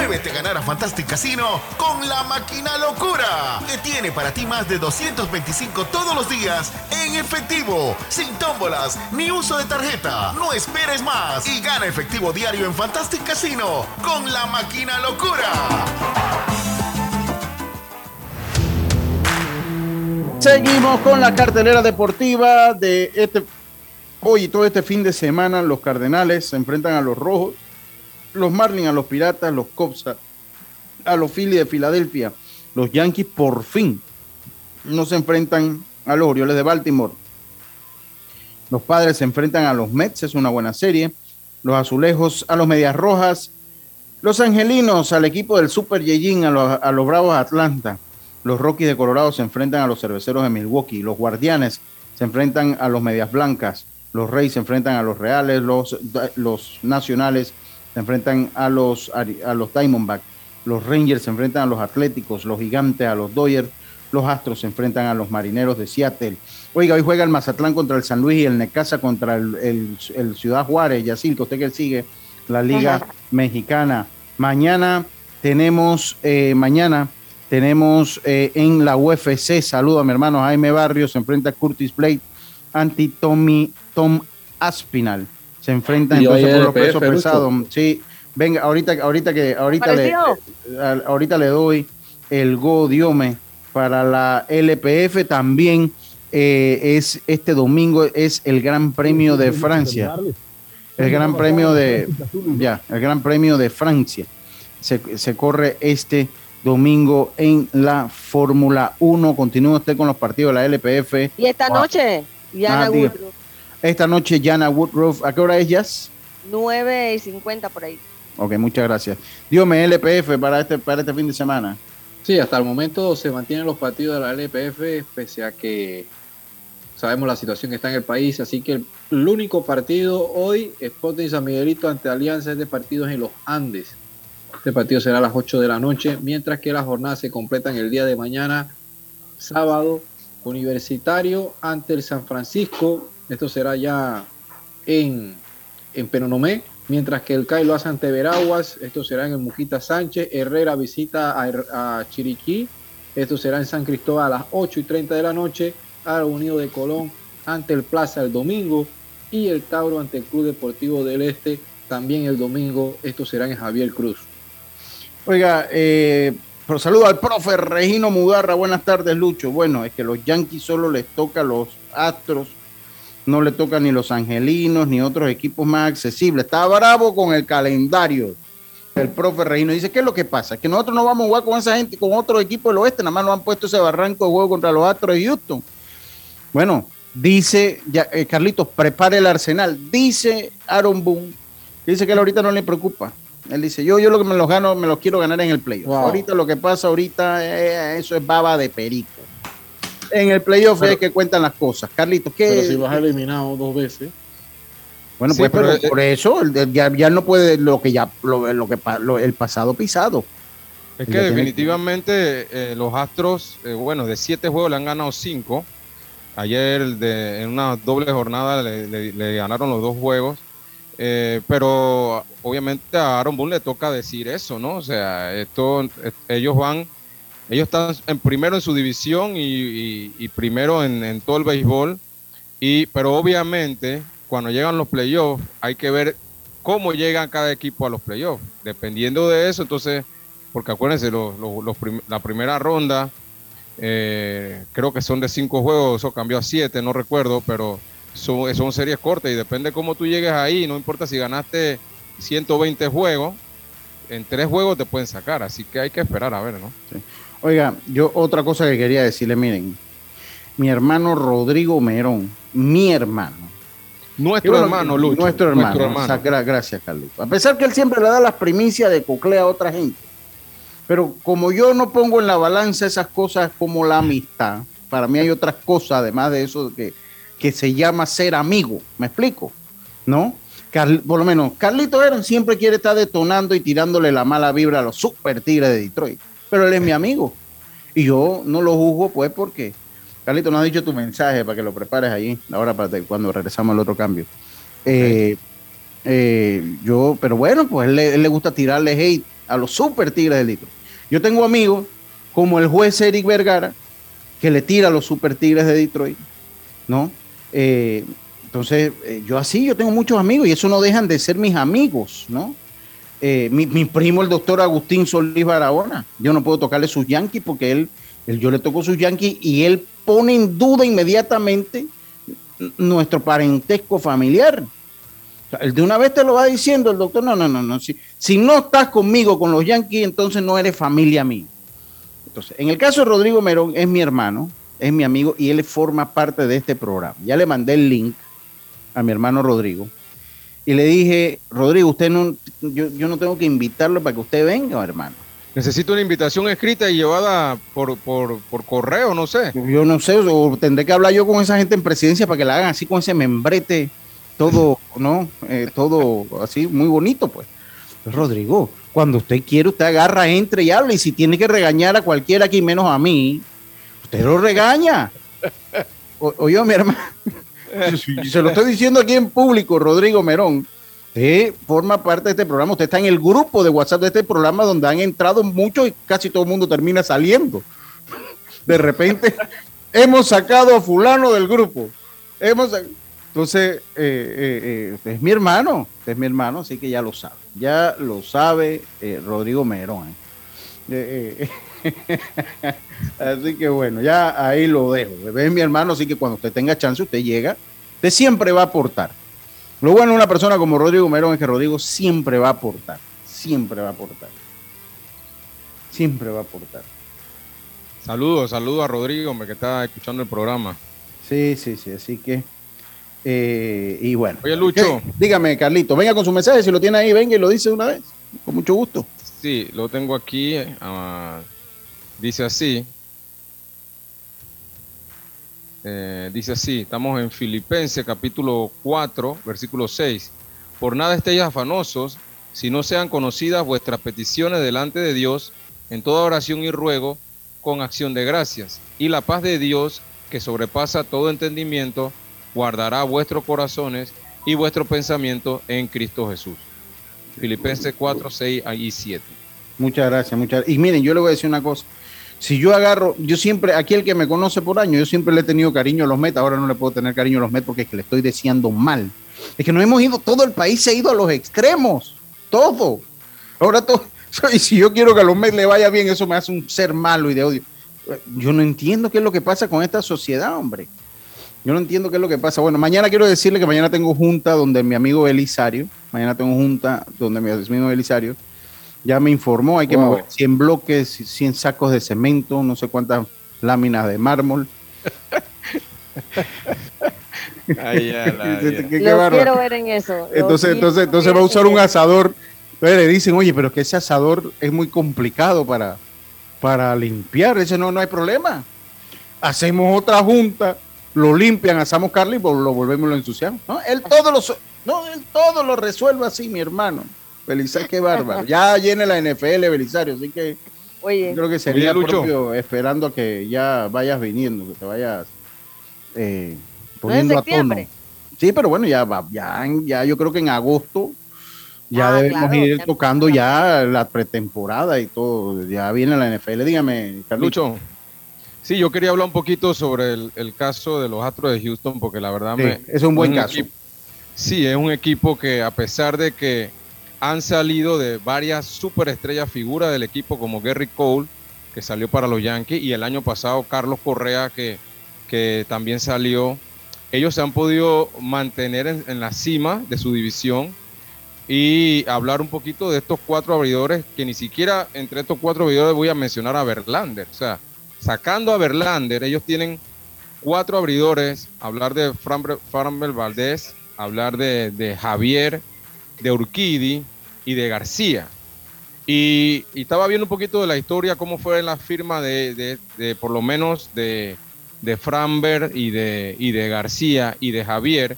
Muévete a ganar a Fantastic Casino con la máquina locura, que tiene para ti más de 225 todos los días en efectivo, sin tómbolas ni uso de tarjeta. No esperes más y gana efectivo diario en Fantastic Casino con la máquina locura. Seguimos con la cartelera deportiva de este hoy y todo este fin de semana. Los Cardenales se enfrentan a los Rojos, los Marlins a los Piratas, los Cubs a, los Phillies de Filadelfia. Los Yankees por fin no se enfrentan a los Orioles de Baltimore. Los Padres se enfrentan a los Mets, es una buena serie. Los Azulejos a los Medias Rojas. Los Angelinos al equipo del Super Yejin, a los, a los Bravos de Atlanta. Los Rockies de Colorado se enfrentan a los Cerveceros de Milwaukee. Los Guardianes se enfrentan a los Medias Blancas. Los Reyes se enfrentan a los Reales. Los, los Nacionales se enfrentan a los, a los Diamondbacks. Los Rangers se enfrentan a los Atléticos. Los Gigantes a los Dodgers. Los Astros se enfrentan a los Marineros de Seattle. Oiga, hoy juega el Mazatlán contra el San Luis y el Necaxa contra el, el, el Ciudad Juárez. Yacil, que usted que sigue la Liga Mexicana. Mañana tenemos, eh, mañana tenemos eh, en la UFC, saludo a mi hermano Jaime Barrios, se enfrenta Curtis Blade anti Tommy Tom Aspinal. Se enfrentan entonces por los pesos PF, pesados. Sí, venga, ahorita, ahorita que ahorita le, eh, ahorita le doy el Go Diome para la LPF también. eh, es este domingo es el Gran Premio de Francia. El Gran Premio de ya, el Gran Premio de Francia. Se, se corre este domingo en la Fórmula 1. Continúa usted con los partidos de la LPF. Y esta noche, Diana Ah, Esta noche, Jana Woodruff. ¿A qué hora es, Jazz? 9 y 50 por ahí. Ok, muchas gracias. Dígame LPF para este, para este fin de semana. Sí, hasta el momento se mantienen los partidos de la LPF, pese a que sabemos la situación que está en el país. Así que el, el único partido hoy, Sporting San Miguelito ante Alianza, es de partidos en los Andes. Este partido será a las 8 de la noche, mientras que las jornadas se completan el día de mañana, sábado, Universitario ante el San Francisco. Esto será ya en, en Penonomé, mientras que el CAI lo hace ante Veraguas. Esto será en el Mujita Sánchez. Herrera visita a, Chiriquí. Esto será en San Cristóbal a las 8 y 30 de la noche. Al Unido de Colón ante el Plaza el domingo. Y el Tauro ante el Club Deportivo del Este también el domingo. Esto será en Javier Cruz. Oiga, eh, saludo al profe Regino Mudarra. Buenas tardes, Lucho. Bueno, es que los Yankees solo les toca los Astros, no le toca ni los Angelinos ni otros equipos más accesibles. Está bravo con el calendario. El profe Regino dice: ¿Qué es lo que pasa? Que nosotros no vamos a jugar con esa gente, con otro equipo del oeste. Nada más nos han puesto ese barranco de juego contra los Astros de Houston. Bueno, dice ya, eh, Carlitos, prepare el arsenal. Dice Aaron Boone, dice que él ahorita no le preocupa. Él dice, yo, yo lo que me los gano, me los quiero ganar en el playoff. Wow. Ahorita lo que pasa ahorita, eh, eso es baba de perico. En el playoff Pero- es que cuentan las cosas. Carlitos, ¿qué? Pero si vas eliminado dos veces. Bueno, Sí, pues pero, pero eh, por eso ya, ya no puede lo que ya lo, lo que lo- el pasado pisado. Es que definitivamente eh, los Astros, eh, bueno, de siete juegos le han ganado cinco. Ayer de- en una doble jornada le, le- le ganaron los dos juegos. Eh, pero obviamente a Aaron Boone le toca decir eso, ¿no? O sea, esto, ellos van, ellos están en primero en su división y, primero en, todo el béisbol. Y, pero obviamente, cuando llegan los playoffs, hay que ver cómo llegan cada equipo a los playoffs. Dependiendo de eso, entonces, porque acuérdense, la primera ronda, eh, creo que son de cinco juegos, eso cambió a siete, no recuerdo, pero son, son series cortas y depende cómo tú llegues ahí, no importa si ganaste 120 juegos, en tres juegos te pueden sacar, así que hay que esperar a ver, ¿no? Oiga, yo otra cosa que quería decirle, miren, mi hermano Rodrigo Merón, mi hermano, Nuestro bueno, hermano, Lucho. Nuestro hermano. Nuestro hermano. O sea, gra- gracias, Carlito. A pesar que él siempre le da las primicias de coclea a otra gente. Pero como yo no pongo en la balanza esas cosas como la amistad, para mí hay otras cosas, además de eso, que, que se llama ser amigo. ¿Me explico? ¿No? Carl- por lo menos, Carlito Heron siempre quiere estar detonando y tirándole la mala vibra a los super tigres de Detroit. Pero él es mi amigo. Y yo no lo juzgo, pues, porque Carlito no ha dicho tu mensaje para que lo prepares ahí, ahora para cuando regresamos al otro cambio. Eh, eh, yo, pero bueno, pues él, le- él le gusta tirarle hate a los super tigres del Detroit. Yo tengo amigos como el juez Eric Vergara, que le tira a los super tigres de Detroit, ¿no? Eh, entonces, yo así, yo tengo muchos amigos y eso no dejan de ser mis amigos, ¿no? Eh, mi, primo, el doctor Agustín Solís Barahona, yo no puedo tocarle sus yankees porque él, él- yo le toco sus yankees y él pone en duda inmediatamente nuestro parentesco familiar. O sea, de una vez te lo va diciendo el doctor, no, no, no, no. Si, si no estás conmigo con los Yankees, entonces no eres familia mía. Entonces, en el caso de Rodrigo Merón, es mi hermano, es mi amigo y él forma parte de este programa. Ya le mandé el link a mi hermano Rodrigo y le dije, Rodrigo, usted no, yo, yo no tengo que invitarlo para que usted venga, hermano. Necesito una invitación escrita y llevada por, por, por correo, no sé. Yo no sé, o tendré que hablar yo con esa gente en presidencia para que la hagan así con ese membrete, todo, ¿no? Eh, todo así, muy bonito, pues. Rodrigo, cuando usted quiere, usted agarra, entre y habla. Y si tiene que regañar a cualquiera aquí, menos a mí, usted lo regaña. O- Oye, mi hermano, se lo estoy diciendo aquí en público, Rodrigo Merón. Usted forma parte de este programa, usted está en el grupo de WhatsApp de este programa donde han entrado muchos y casi todo el mundo termina saliendo. De repente, hemos sacado a fulano del grupo. Entonces, eh, eh, eh, usted es mi hermano, usted es mi hermano, así que ya lo sabe. Ya lo sabe Rodrigo Merón. así que bueno, ya ahí lo dejo. Es mi hermano, así que cuando usted tenga chance, usted llega, usted siempre va a aportar. Lo bueno de una persona como Rodrigo Merón es que Rodrigo siempre va a aportar, siempre va a aportar. Siempre va a aportar. Saludos, saludos a Rodrigo, hombre, que está escuchando el programa. Sí, sí, sí, así que. eh, y bueno. Oye, Lucho. ¿Qué? Dígame, Carlito, venga con su mensaje, si lo tiene ahí, venga y lo dice una vez. Con mucho gusto. Sí, lo tengo aquí. ah, dice así. Eh, dice así, estamos en Filipenses capítulo 4, versículo 6. Por nada estéis afanosos, si no sean conocidas vuestras peticiones delante de Dios en toda oración y ruego con acción de gracias. Y la paz de Dios, que sobrepasa todo entendimiento, guardará vuestros corazones y vuestro pensamiento en Cristo Jesús. Filipenses 4, 6 y 7. Muchas gracias, muchas Y miren, yo le voy a decir una cosa. Si yo agarro, yo siempre, aquí el que me conoce por años, yo siempre le he tenido cariño a los Mets, ahora no le puedo tener cariño a los Mets porque es que le estoy deseando mal. Es que nos hemos ido, todo el país se ha ido a los extremos, todo. Ahora todo, y si yo quiero que a los Mets le vaya bien, eso me hace un ser malo y de odio. Yo no entiendo qué es lo que pasa con esta sociedad, hombre. Yo no entiendo qué es lo que pasa. Bueno, mañana quiero decirle que mañana tengo junta donde mi amigo Belisario, mañana tengo junta donde mi amigo Belisario ya me informó, hay que Wow. mover 100 bloques, 100 sacos de cemento, no sé cuántas láminas de mármol. Ay, ya, la- Qué- ya. qué Lo quiero ver en eso. Entonces, entonces, entonces va a usar un eso. asador. Entonces le dicen, oye, pero que ese asador es muy complicado para, para limpiar. Ese no, no hay problema. Hacemos otra junta, lo limpian, asamos carne y lo volvemos y lo ensuciamos. ¿no? Él todo lo, no, él todo lo resuelve así, mi hermano. Belisario, qué bárbaro. Ya llena la NFL, Belisario, así que Oye, creo que sería Oye, Lucho. propio esperando a que ya vayas viniendo, que te vayas eh, no poniendo a tono. Sí, pero bueno, ya va, ya, ya yo creo que en agosto ya Ah, debemos claro, ir ya tocando ya la pretemporada y todo. Ya viene la NFL. Dígame, Carlitos. Lucho, sí, yo quería hablar un poquito sobre el, el caso de los Astros de Houston, porque la verdad Sí, me, es un buen caso. equipo- sí, es un equipo que a pesar de que han salido de varias superestrellas figuras del equipo como Gary Cole, que salió para los Yankees, y el año pasado Carlos Correa, que, que también salió, ellos se han podido mantener en, la cima de su división y hablar un poquito de estos cuatro abridores, que ni siquiera entre estos cuatro abridores voy a mencionar a Verlander. O sea, sacando a Verlander, ellos tienen cuatro abridores, hablar de Framber Valdez, hablar de, de Javier, de Urquidi y de García. Y, estaba viendo un poquito de la historia, cómo fue la firma de, por lo menos de, de y de, y de García y de Javier.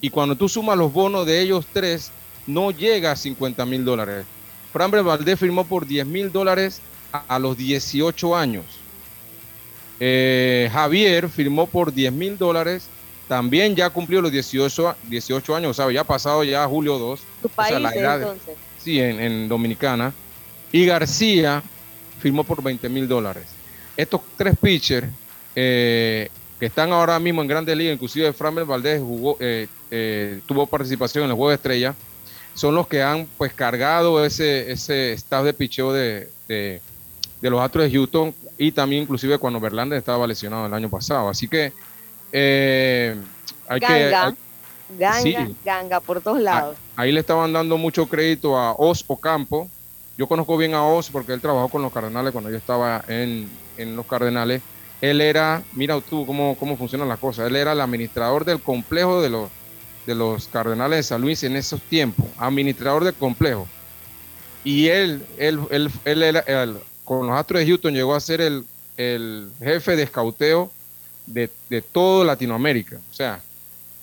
Y cuando tú sumas los bonos de ellos tres, no llega a 50 mil dólares. Framber Valdés firmó por 10 mil dólares a, los 18 años. Eh, Javier firmó por 10 mil dólares, también ya cumplió los 18, a- 18 años, ¿sabes? Ya ha pasado ya julio 2. Tu o sea, país, entonces. Sí, en, en Dominicana. Y García firmó por 20 mil dólares. Estos tres pitchers eh, que están ahora mismo en Grandes Ligas, inclusive Framber Valdés jugó, eh, eh, tuvo participación en el Juego de Estrella, son los que han pues cargado ese, ese staff de picheo de, de, de los Astros de Houston y también inclusive cuando Verlander estaba lesionado el año pasado. Así que eh, hay que... Hay- ganga, Sí. ganga por todos lados. Ahí le estaban dando mucho crédito a Oz Ocampo. Yo conozco bien a Oz porque él trabajó con los Cardenales cuando yo estaba en, en los Cardenales. Él era, mira tú cómo, cómo funcionan las cosas, él era el administrador del complejo de los, de los Cardenales de San Luis en esos tiempos, administrador del complejo. Y él, él, él, él era, el- con los Astros de Houston llegó a ser el, el jefe de escauteo de, de todo Latinoamérica. O sea,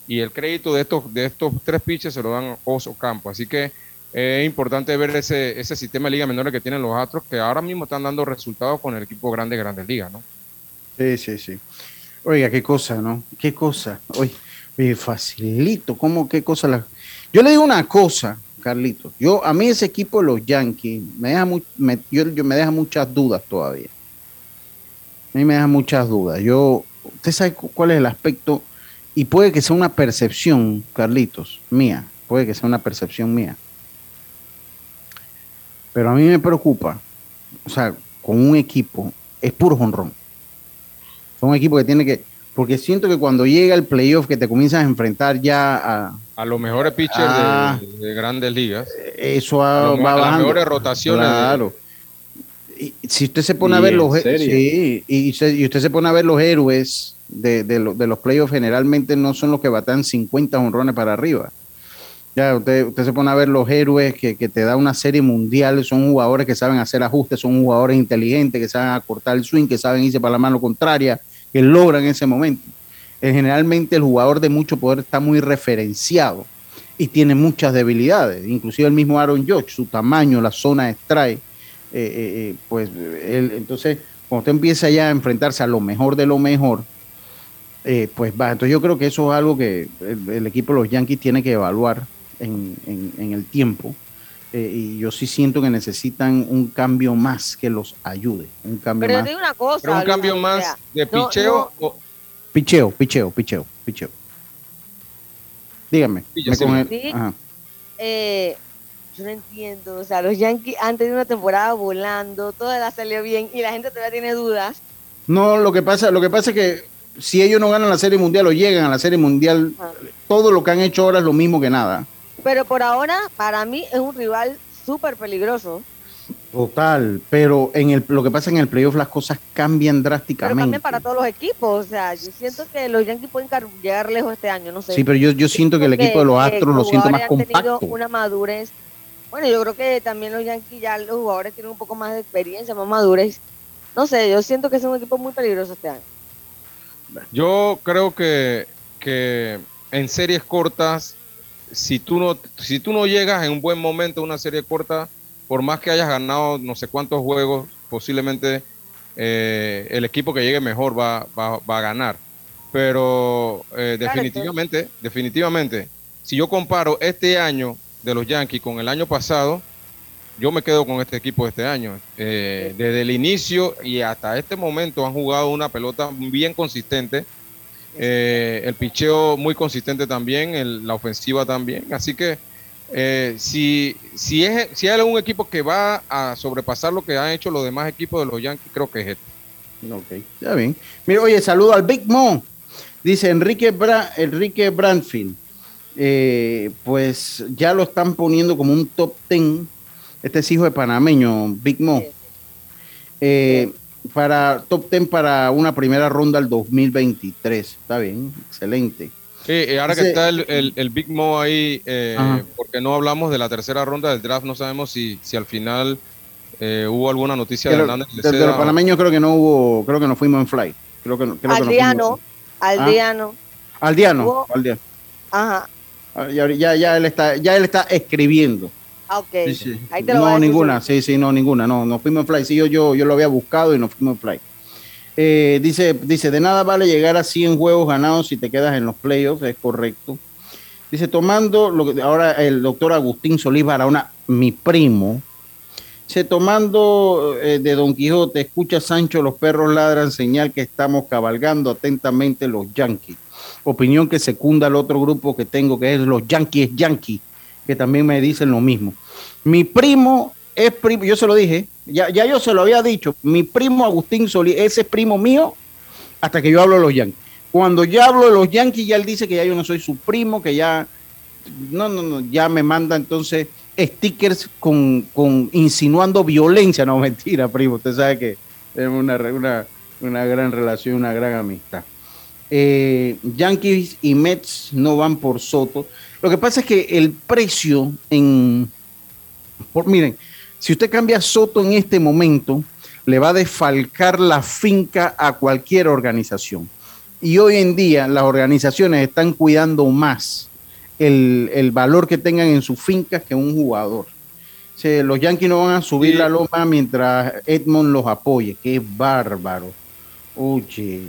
y el crédito de estos, de estos tres pitches se lo dan Oso Campo. Así que es importante ver ese, ese sistema de liga menores que tienen los Astros, que ahora mismo están dando resultados con el equipo grande de Grandes Ligas, ¿no? Sí, sí, sí. Oiga, qué cosa, ¿no? Qué cosa. Oye, facilito, ¿cómo qué cosa? La... Yo le digo una cosa, Carlito. Yo, a mí ese equipo los Yankees me deja, mu- me, yo, yo- me deja muchas dudas todavía. A mí me deja muchas dudas. Yo, usted sabe cu- cuál es el aspecto, y puede que sea una percepción, Carlitos, mía, puede que sea una percepción mía. Pero a mí me preocupa, o sea, con un equipo, es puro jonrón. Son un equipo que tiene que, porque siento que cuando llega el playoff que te comienzas a enfrentar ya a A los mejores pitchers Ah. de, de Grandes Ligas. eso A va, lo- va a las mejores rotaciones de- Claro. Y si usted se pone a ¿Y ver los sí, y usted se pone a ver los héroes de, de, de los playoffs generalmente no son los que batan 50 honrones para arriba. Ya, usted, usted se pone a ver los héroes que, que te da una serie mundial, son jugadores que saben hacer ajustes, son jugadores inteligentes, que saben acortar el swing, que saben irse para la mano contraria, que logran ese momento. Eh, generalmente el jugador de mucho poder está muy referenciado y tiene muchas debilidades, inclusive el mismo Aaron Judge, su tamaño, la zona de eh, eh, pues él, entonces cuando usted empieza ya a enfrentarse a lo mejor de lo mejor, eh, pues va, entonces yo creo que eso es algo que el, el equipo de los Yankees tiene que evaluar en, en- en el tiempo. eh, y yo sí siento que necesitan un cambio más que los ayude, un cambio Pero más. te digo una cosa. Pero un Luis, cambio o más sea, de picheo. no- o- Picheo, picheo, picheo, picheo. Dígame. Sí, con el- Sí. ajá. eh, yo no entiendo. O sea, los Yankees han tenido una temporada volando, toda la salió bien y la gente todavía tiene dudas. No, lo que pasa, lo que pasa es que si ellos no ganan la Serie Mundial o llegan a la Serie Mundial, todo lo que han hecho ahora es lo mismo que nada. Pero por ahora, para mí, es un rival súper peligroso. Total, pero en el, lo que pasa en el playoff las cosas cambian Pero drásticamente. también para todos los equipos. O sea, yo siento que los Yankees pueden llegar lejos este año. No sé. Sí, pero yo, yo siento que el equipo de los Astros lo siento más han tenido compacto. una madurez. Bueno, yo creo que también los Yankees ya los jugadores tienen un poco más de experiencia, más madurez. No sé, yo siento que es un equipo muy peligroso este año. Yo creo que, que en series cortas, si tú, no, si tú no llegas en un buen momento a una serie corta, por más que hayas ganado no sé cuántos juegos, posiblemente eh, el equipo que llegue mejor va, va, va a ganar. Pero eh, definitivamente, definitivamente, si yo comparo este año de los Yankees con el año pasado, yo me quedo con este equipo de este año. Eh, desde el inicio y hasta este momento han jugado una pelota bien consistente. Eh, el picheo muy consistente también, el- la ofensiva también. Así que eh, si, si, es, si hay algún equipo que va a sobrepasar lo que han hecho los demás equipos de los Yankees, creo que es este. Ok, ya bien. Mira, oye, saludo al Big Mo. Dice Enrique, Bra- Enrique Brandfield. Eh, pues ya lo están poniendo como un top 10. Este es hijo de panameño, Big Mo. Eh, para top 10 para una primera ronda al 2023. Está bien, excelente. Eh, ahora que está el, el- el Big Mo ahí, eh, porque no hablamos de la tercera ronda del draft, no sabemos si, si al final eh, hubo alguna noticia De, Hernández de- los panameños creo que no hubo, creo que nos fuimos en flight. Creo que, no- creo que nos Aldeano, fuimos- Aldeano. Aldeano, Aldeano. Ajá. Ah, Ya, ya, ya él está, ya él está escribiendo. Ah, ok. Sí, sí. Ahí te lo voy a No, ninguna, sí, sí, no, ninguna, no, nos fuimos en flight. Sí, yo, yo, yo lo había buscado y nos fuimos en flight. Eh, dice, dice, de nada vale llegar a 100 juegos ganados si te quedas en los playoffs, es correcto. Dice, tomando, lo que, ahora el doctor Agustín Solís Barahona, mi primo, dice, tomando eh, de Don Quijote, escucha Sancho, los perros ladran, señal que estamos cabalgando atentamente los Yankees. Opinión que secunda al otro grupo que tengo, que es los Yankees Yankees, que también me dicen lo mismo. Mi primo es primo, yo se lo dije, ya, ya yo se lo había dicho, mi primo Agustín Solís, ese es primo mío hasta que yo hablo de los Yankees. Cuando yo hablo de los Yankees, ya él dice que ya yo no soy su primo, que ya, no, no, no, ya me manda entonces stickers con, con insinuando violencia, no mentira, primo, usted sabe que tenemos una, una, una gran relación, una gran amistad. Eh, Yankees y Mets no van por Soto. Lo que pasa es que el precio en, por, miren, si usted cambia Soto en este momento, le va a desfalcar la finca a cualquier organización. Y hoy en día las organizaciones están cuidando más el, el valor que tengan en sus fincas que un jugador. O sea, los Yankees no van a subir la loma mientras Edmond los apoye, que es bárbaro. Oye.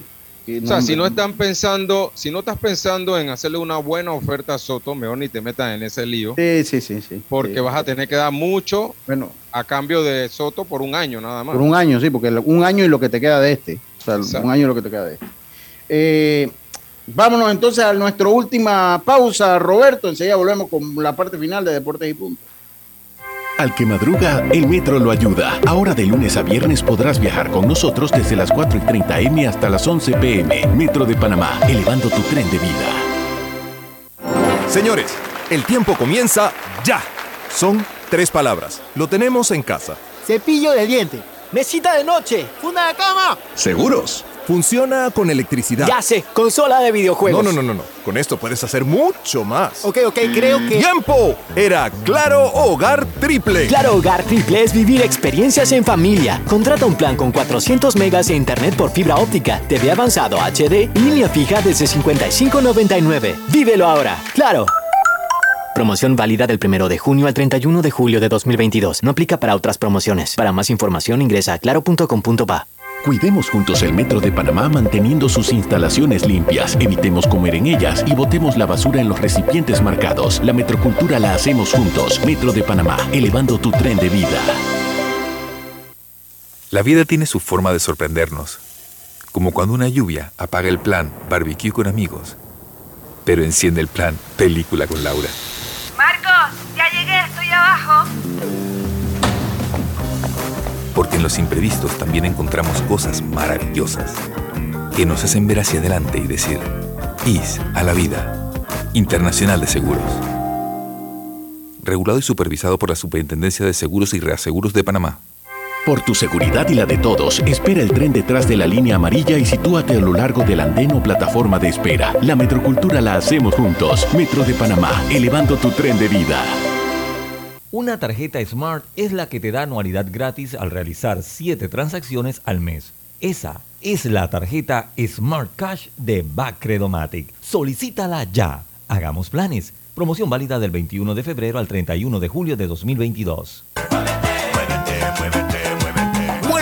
Que O sea, si no están pensando, si no estás pensando en hacerle una buena oferta a Soto, mejor ni te metas en ese lío. Sí, sí, sí, sí. Porque Sí. vas a tener que dar mucho Bueno, a cambio de Soto por un año nada más. Por un año, sí, porque un año y lo que te queda de este. O sea, Exacto. un año y lo que te queda de este. Eh, vámonos entonces a nuestra última pausa, Roberto. Enseguida volvemos con la parte final de Deportes y Puntos. Al que madruga, el metro lo ayuda. Ahora de lunes a viernes podrás viajar con nosotros desde las 4 y 30 M hasta las 11 PM. Metro de Panamá, elevando tu tren de vida. Señores, el tiempo comienza ya. Son tres palabras. Lo tenemos en casa. Cepillo de diente. Mesita de noche. Funda de cama. ¿Seguros? Funciona con electricidad. Ya sé, consola de videojuegos. No, no, no, no, no. Con esto puedes hacer mucho más. Ok, ok, creo que. ¡Tiempo! Era Claro Hogar Triple. Claro Hogar Triple es vivir experiencias en familia. Contrata un plan con 400 megas de internet por fibra óptica, TV avanzado HD y línea fija desde 55.99. Vívelo ahora. Claro. Promoción válida del 1 de junio al 31 de julio de 2022. No aplica para otras promociones. Para más información ingresa a claro.com.pa. Cuidemos juntos el Metro de Panamá manteniendo sus instalaciones limpias, evitemos comer en ellas y botemos la basura en los recipientes marcados. La metrocultura la hacemos juntos. Metro de Panamá, elevando tu tren de vida. La vida tiene su forma de sorprendernos, como cuando una lluvia apaga el plan barbecue con amigos, pero enciende el plan película con Laura. Porque en los imprevistos también encontramos cosas maravillosas que nos hacen ver hacia adelante y decir, IS a la vida. Internacional de Seguros. Regulado y supervisado por la Superintendencia de Seguros y Reaseguros de Panamá. Por tu seguridad y la de todos, espera el tren detrás de la línea amarilla y sitúate a lo largo del andén o plataforma de espera. La metrocultura la hacemos juntos. Metro de Panamá, elevando tu tren de vida. Una tarjeta Smart es la que te da anualidad gratis al realizar 7 transacciones al mes. Esa es la tarjeta Smart Cash de Bacredomatic. Solicítala ya. Hagamos planes. Promoción válida del 21 de febrero al 31 de julio de 2022.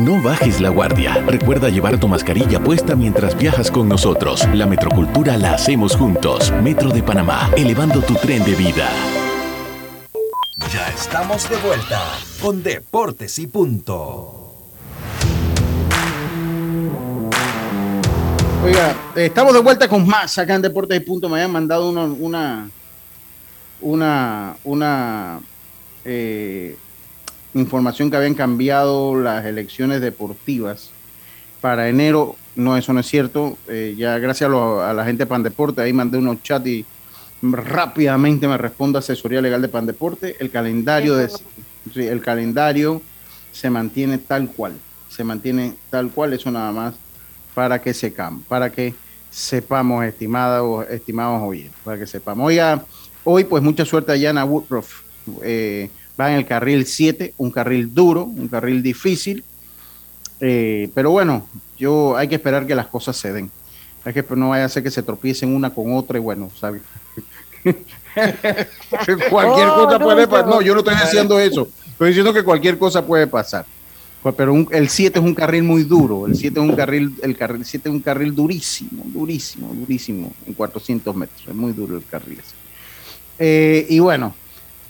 No bajes la guardia. Recuerda llevar tu mascarilla puesta mientras viajas con nosotros. La metrocultura la hacemos juntos. Metro de Panamá, elevando tu tren de vida. Ya estamos de vuelta con Deportes y Punto. Oiga, eh, estamos de vuelta con más acá en Deportes y Punto. Me habían mandado una, una, una, una, eh, información que habían cambiado las elecciones deportivas para enero. No, eso no es cierto. Eh, ya gracias a, la gente de Pandeporte, ahí mandé unos chats y rápidamente me responde asesoría legal de Pandeporte. El calendario, de, el calendario se mantiene tal cual. Se mantiene tal cual, eso nada más para que sepan, para que sepamos, estimados, estimados oyentes, para que sepamos. Oiga, hoy pues mucha suerte a Yana Woodruff. Eh, va en el carril 7, un carril duro, un carril difícil. Eh, pero bueno, yo hay que esperar que las cosas se den. Hay que no vaya a ser que se tropiecen una con otra y bueno, ¿sabes? cualquier oh, cosa puede pasar. No, yo no estoy diciendo eso. Estoy diciendo que cualquier cosa puede pasar. Pero el 7 es un carril muy duro. El 7 es un carril, el carril 7 es un carril durísimo, durísimo, durísimo, en 400 metros. Es muy duro el carril. Eh, y bueno,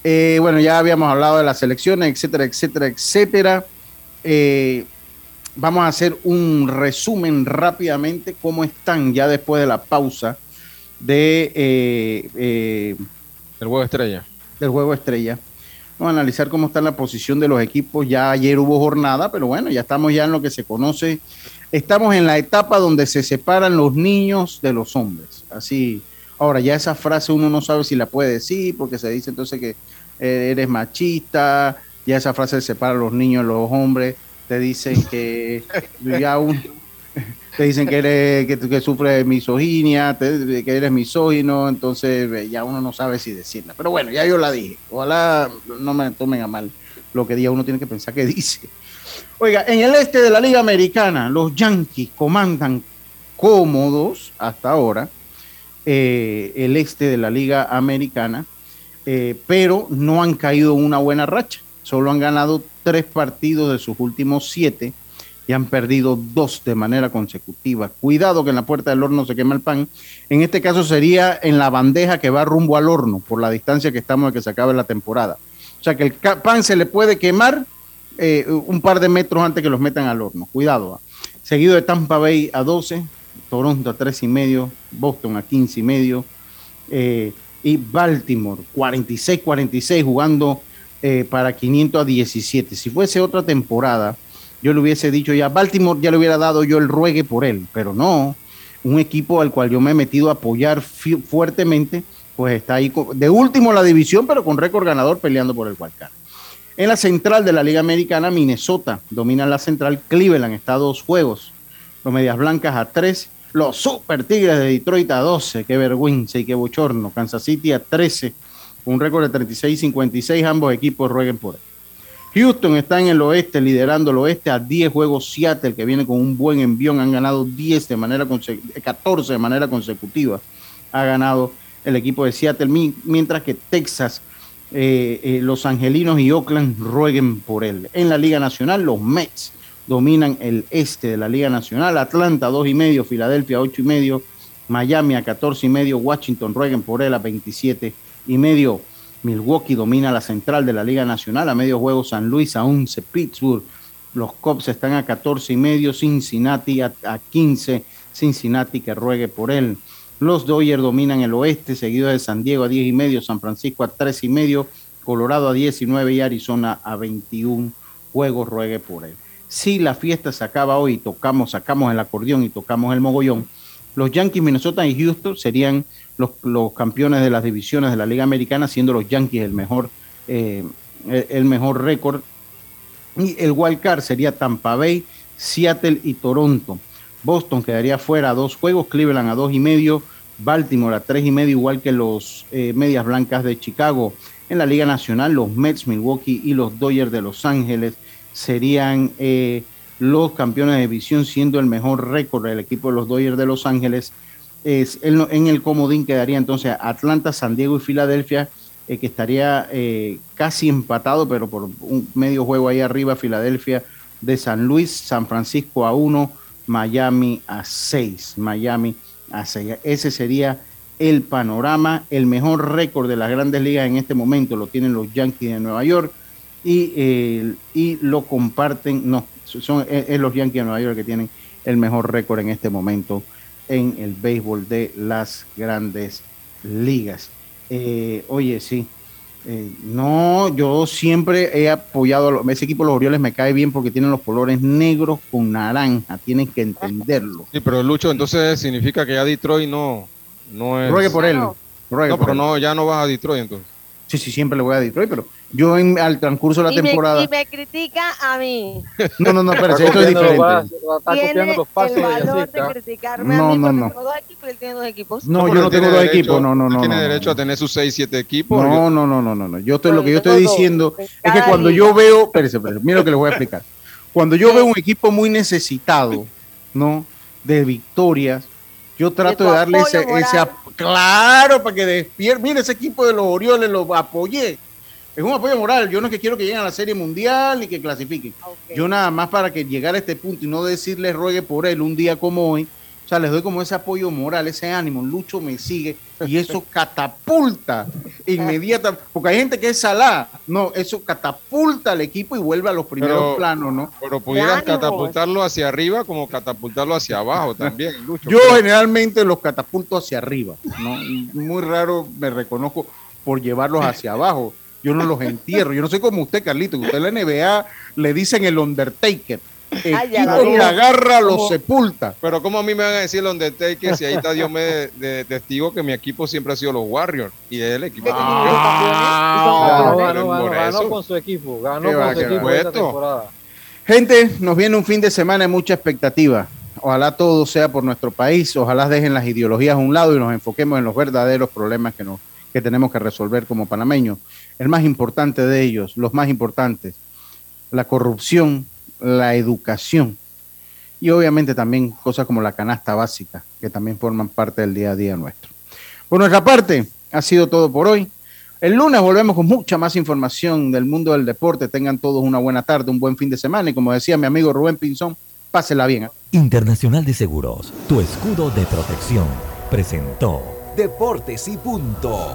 eh, bueno, ya habíamos hablado de las elecciones, etcétera, etcétera, etcétera. Eh, vamos a hacer un resumen rápidamente cómo están ya después de la pausa de del juego estrella. Del juego estrella. Vamos a analizar cómo está la posición de los equipos. Ya ayer hubo jornada, pero bueno, ya estamos ya en lo que se conoce. Estamos en la etapa donde se separan los niños de los hombres. Así. Ahora, ya esa frase uno no sabe si la puede decir, porque se dice entonces que eh, eres machista. Ya esa frase separa a los niños de los hombres. Te dicen que ya un te dicen que eres que, que sufres misoginia, que eres misógino, entonces eh, ya uno no sabe si decirla. Pero bueno, ya yo la dije. Ojalá no me tomen a mal lo que diga, uno tiene que pensar que dice. Oiga, en el este de la Liga Americana, los Yankees comandan cómodos hasta ahora eh, el este de la Liga Americana, eh, pero no han caído una buena racha. Solo han ganado tres partidos de sus últimos siete y han perdido dos de manera consecutiva. Cuidado que en la puerta del horno se quema el pan. En este caso sería en la bandeja que va rumbo al horno por la distancia que estamos de que se acabe la temporada. O sea que el pan se le puede quemar eh, un par de metros antes que los metan al horno. Cuidado. Seguido de Tampa Bay a 12, Toronto a 3 y medio, Boston a 15 y medio eh, y Baltimore 46-46 jugando eh, para 500 a 17. Si fuese otra temporada, yo le hubiese dicho ya, Baltimore ya le hubiera dado yo el ruegue por él, pero no, un equipo al cual yo me he metido a apoyar fuertemente, pues está ahí de último la división, pero con récord ganador peleando por el wildcard. En la central de la Liga Americana, Minnesota domina la central, Cleveland está a dos juegos, los Medias Blancas a tres, los Super Tigres de Detroit a 12, qué vergüenza y qué bochorno, Kansas City a 13, con un récord de 36-56, ambos equipos rueguen por él. Houston está en el oeste, liderando el oeste a 10 juegos. Seattle, que viene con un buen envión, han ganado 10 de manera 14 de manera consecutiva. Ha ganado el equipo de Seattle, mientras que Texas, eh, eh, los Angelinos y Oakland rueguen por él. En la Liga Nacional, los Mets dominan el este de la Liga Nacional. Atlanta, 2 y medio, Filadelfia, 8 y medio, Miami a 14 y medio, Washington rueguen por él a 27 y medio. Milwaukee domina la central de la Liga Nacional, a medio juego San Luis a 11, Pittsburgh, los Cubs están a 14 y medio, Cincinnati a, 15, Cincinnati que ruegue por él. Los Dodgers dominan el oeste, seguido de San Diego a 10 y medio, San Francisco a 3 y medio, Colorado a 19 y Arizona a 21 juegos ruegue por él. Si la fiesta se acaba hoy y tocamos, sacamos el acordeón y tocamos el mogollón, los Yankees, Minnesota y Houston serían los, campeones de las divisiones de la Liga Americana, siendo los Yankees el mejor, eh, el mejor récord. Y el wild card sería Tampa Bay, Seattle y Toronto. Boston quedaría fuera a dos juegos, Cleveland a dos y medio, Baltimore a tres y medio, igual que los eh, Medias Blancas de Chicago. En la Liga Nacional, los Mets, Milwaukee y los Dodgers de Los Ángeles serían eh, los campeones de división, siendo el mejor récord del equipo de los Dodgers de Los Ángeles es, en, el comodín quedaría entonces Atlanta, San Diego y Filadelfia, eh, que estaría eh, casi empatado, pero por un medio juego ahí arriba, Filadelfia de San Luis, San Francisco a 1, Miami a 6, Miami a 6. Ese sería el panorama, el mejor récord de las grandes ligas en este momento lo tienen los Yankees de Nueva York y, eh, y lo comparten, no, son es los Yankees de Nueva York que tienen el mejor récord en este momento en el béisbol de las grandes ligas. Eh, oye, sí, Eh, no, yo siempre he apoyado a los- ese equipo los Orioles, me cae bien porque tienen los colores negros con naranja, tienen que entenderlo. Sí, pero Lucho, entonces significa que ya Detroit no, no es. Ruegue por él. No, ruegue por pero él. no, ya no vas a Detroit entonces. Sí, sí, siempre le voy a Detroit, pero yo en, al transcurso de la y, me, temporada. y me critica a mí. No, no, no, pero esto es diferente. Tiene los pasos el valor de Yacirca. criticarme No, a mí no, no. tengo dos equipos y él tiene dos equipos. No, yo no tengo dos equipos, no, no, no. Tiene no, derecho no. a tener sus 6, 7 equipos. No, no, no, no, no, no. Yo estoy, lo que yo estoy diciendo En es que cuando yo veo, espérese, espérese, mira lo que les voy a explicar. Cuando yo veo un equipo muy necesitado, ¿no? De victorias, yo trato de darle ese, apoyo ese moral. Claro, para que despierte. Mira, ese equipo de los Orioles lo apoyé. Es un apoyo moral. Yo no es que quiero que lleguen a la Serie Mundial ni que clasifiquen. Ok. Yo nada más para que llegara a este punto y no decirles ruegue por él un día como hoy. O sea, les doy como ese apoyo moral, ese ánimo. Lucho me sigue y eso catapulta inmediata. Porque hay gente que es salada. No, eso catapulta al equipo y vuelve a los primeros Pero- planos, ¿no? Pero pudieras catapultarlo hacia arriba como catapultarlo hacia abajo también, Lucho. Yo generalmente los catapulto hacia arriba, ¿no? Muy raro me reconozco por llevarlos hacia abajo. Yo no los entierro. Yo no soy como usted, Carlito, que usted en la NBA le dicen el Undertaker. El Ay, ya la tipo que veo. agarra, lo ¿Cómo? sepulta. Pero como a mí me van a decir el Undertaker si ahí está Dios me de, de testigo que mi equipo siempre ha sido los Warriors y es el equipo que Ah, Ganó, Por ganó, ganó, ganó con su equipo. Ganó con su equipo esta temporada. Gente, nos viene un fin de semana de mucha expectativa. Ojalá todo sea por nuestro país, ojalá dejen las ideologías a un lado y nos enfoquemos en los verdaderos problemas que, nos, que tenemos que resolver como panameños. El más importante de ellos, los más importantes, la corrupción, la educación y obviamente también cosas como la canasta básica, que también forman parte del día a día nuestro. Por nuestra parte, ha sido todo por hoy. El lunes volvemos con mucha más información del mundo del deporte. Tengan todos una buena tarde, un buen fin de semana y como decía mi amigo Rubén Pinzón, pásela bien. Internacional de Seguros, tu escudo de protección, presentó Deportes y punto.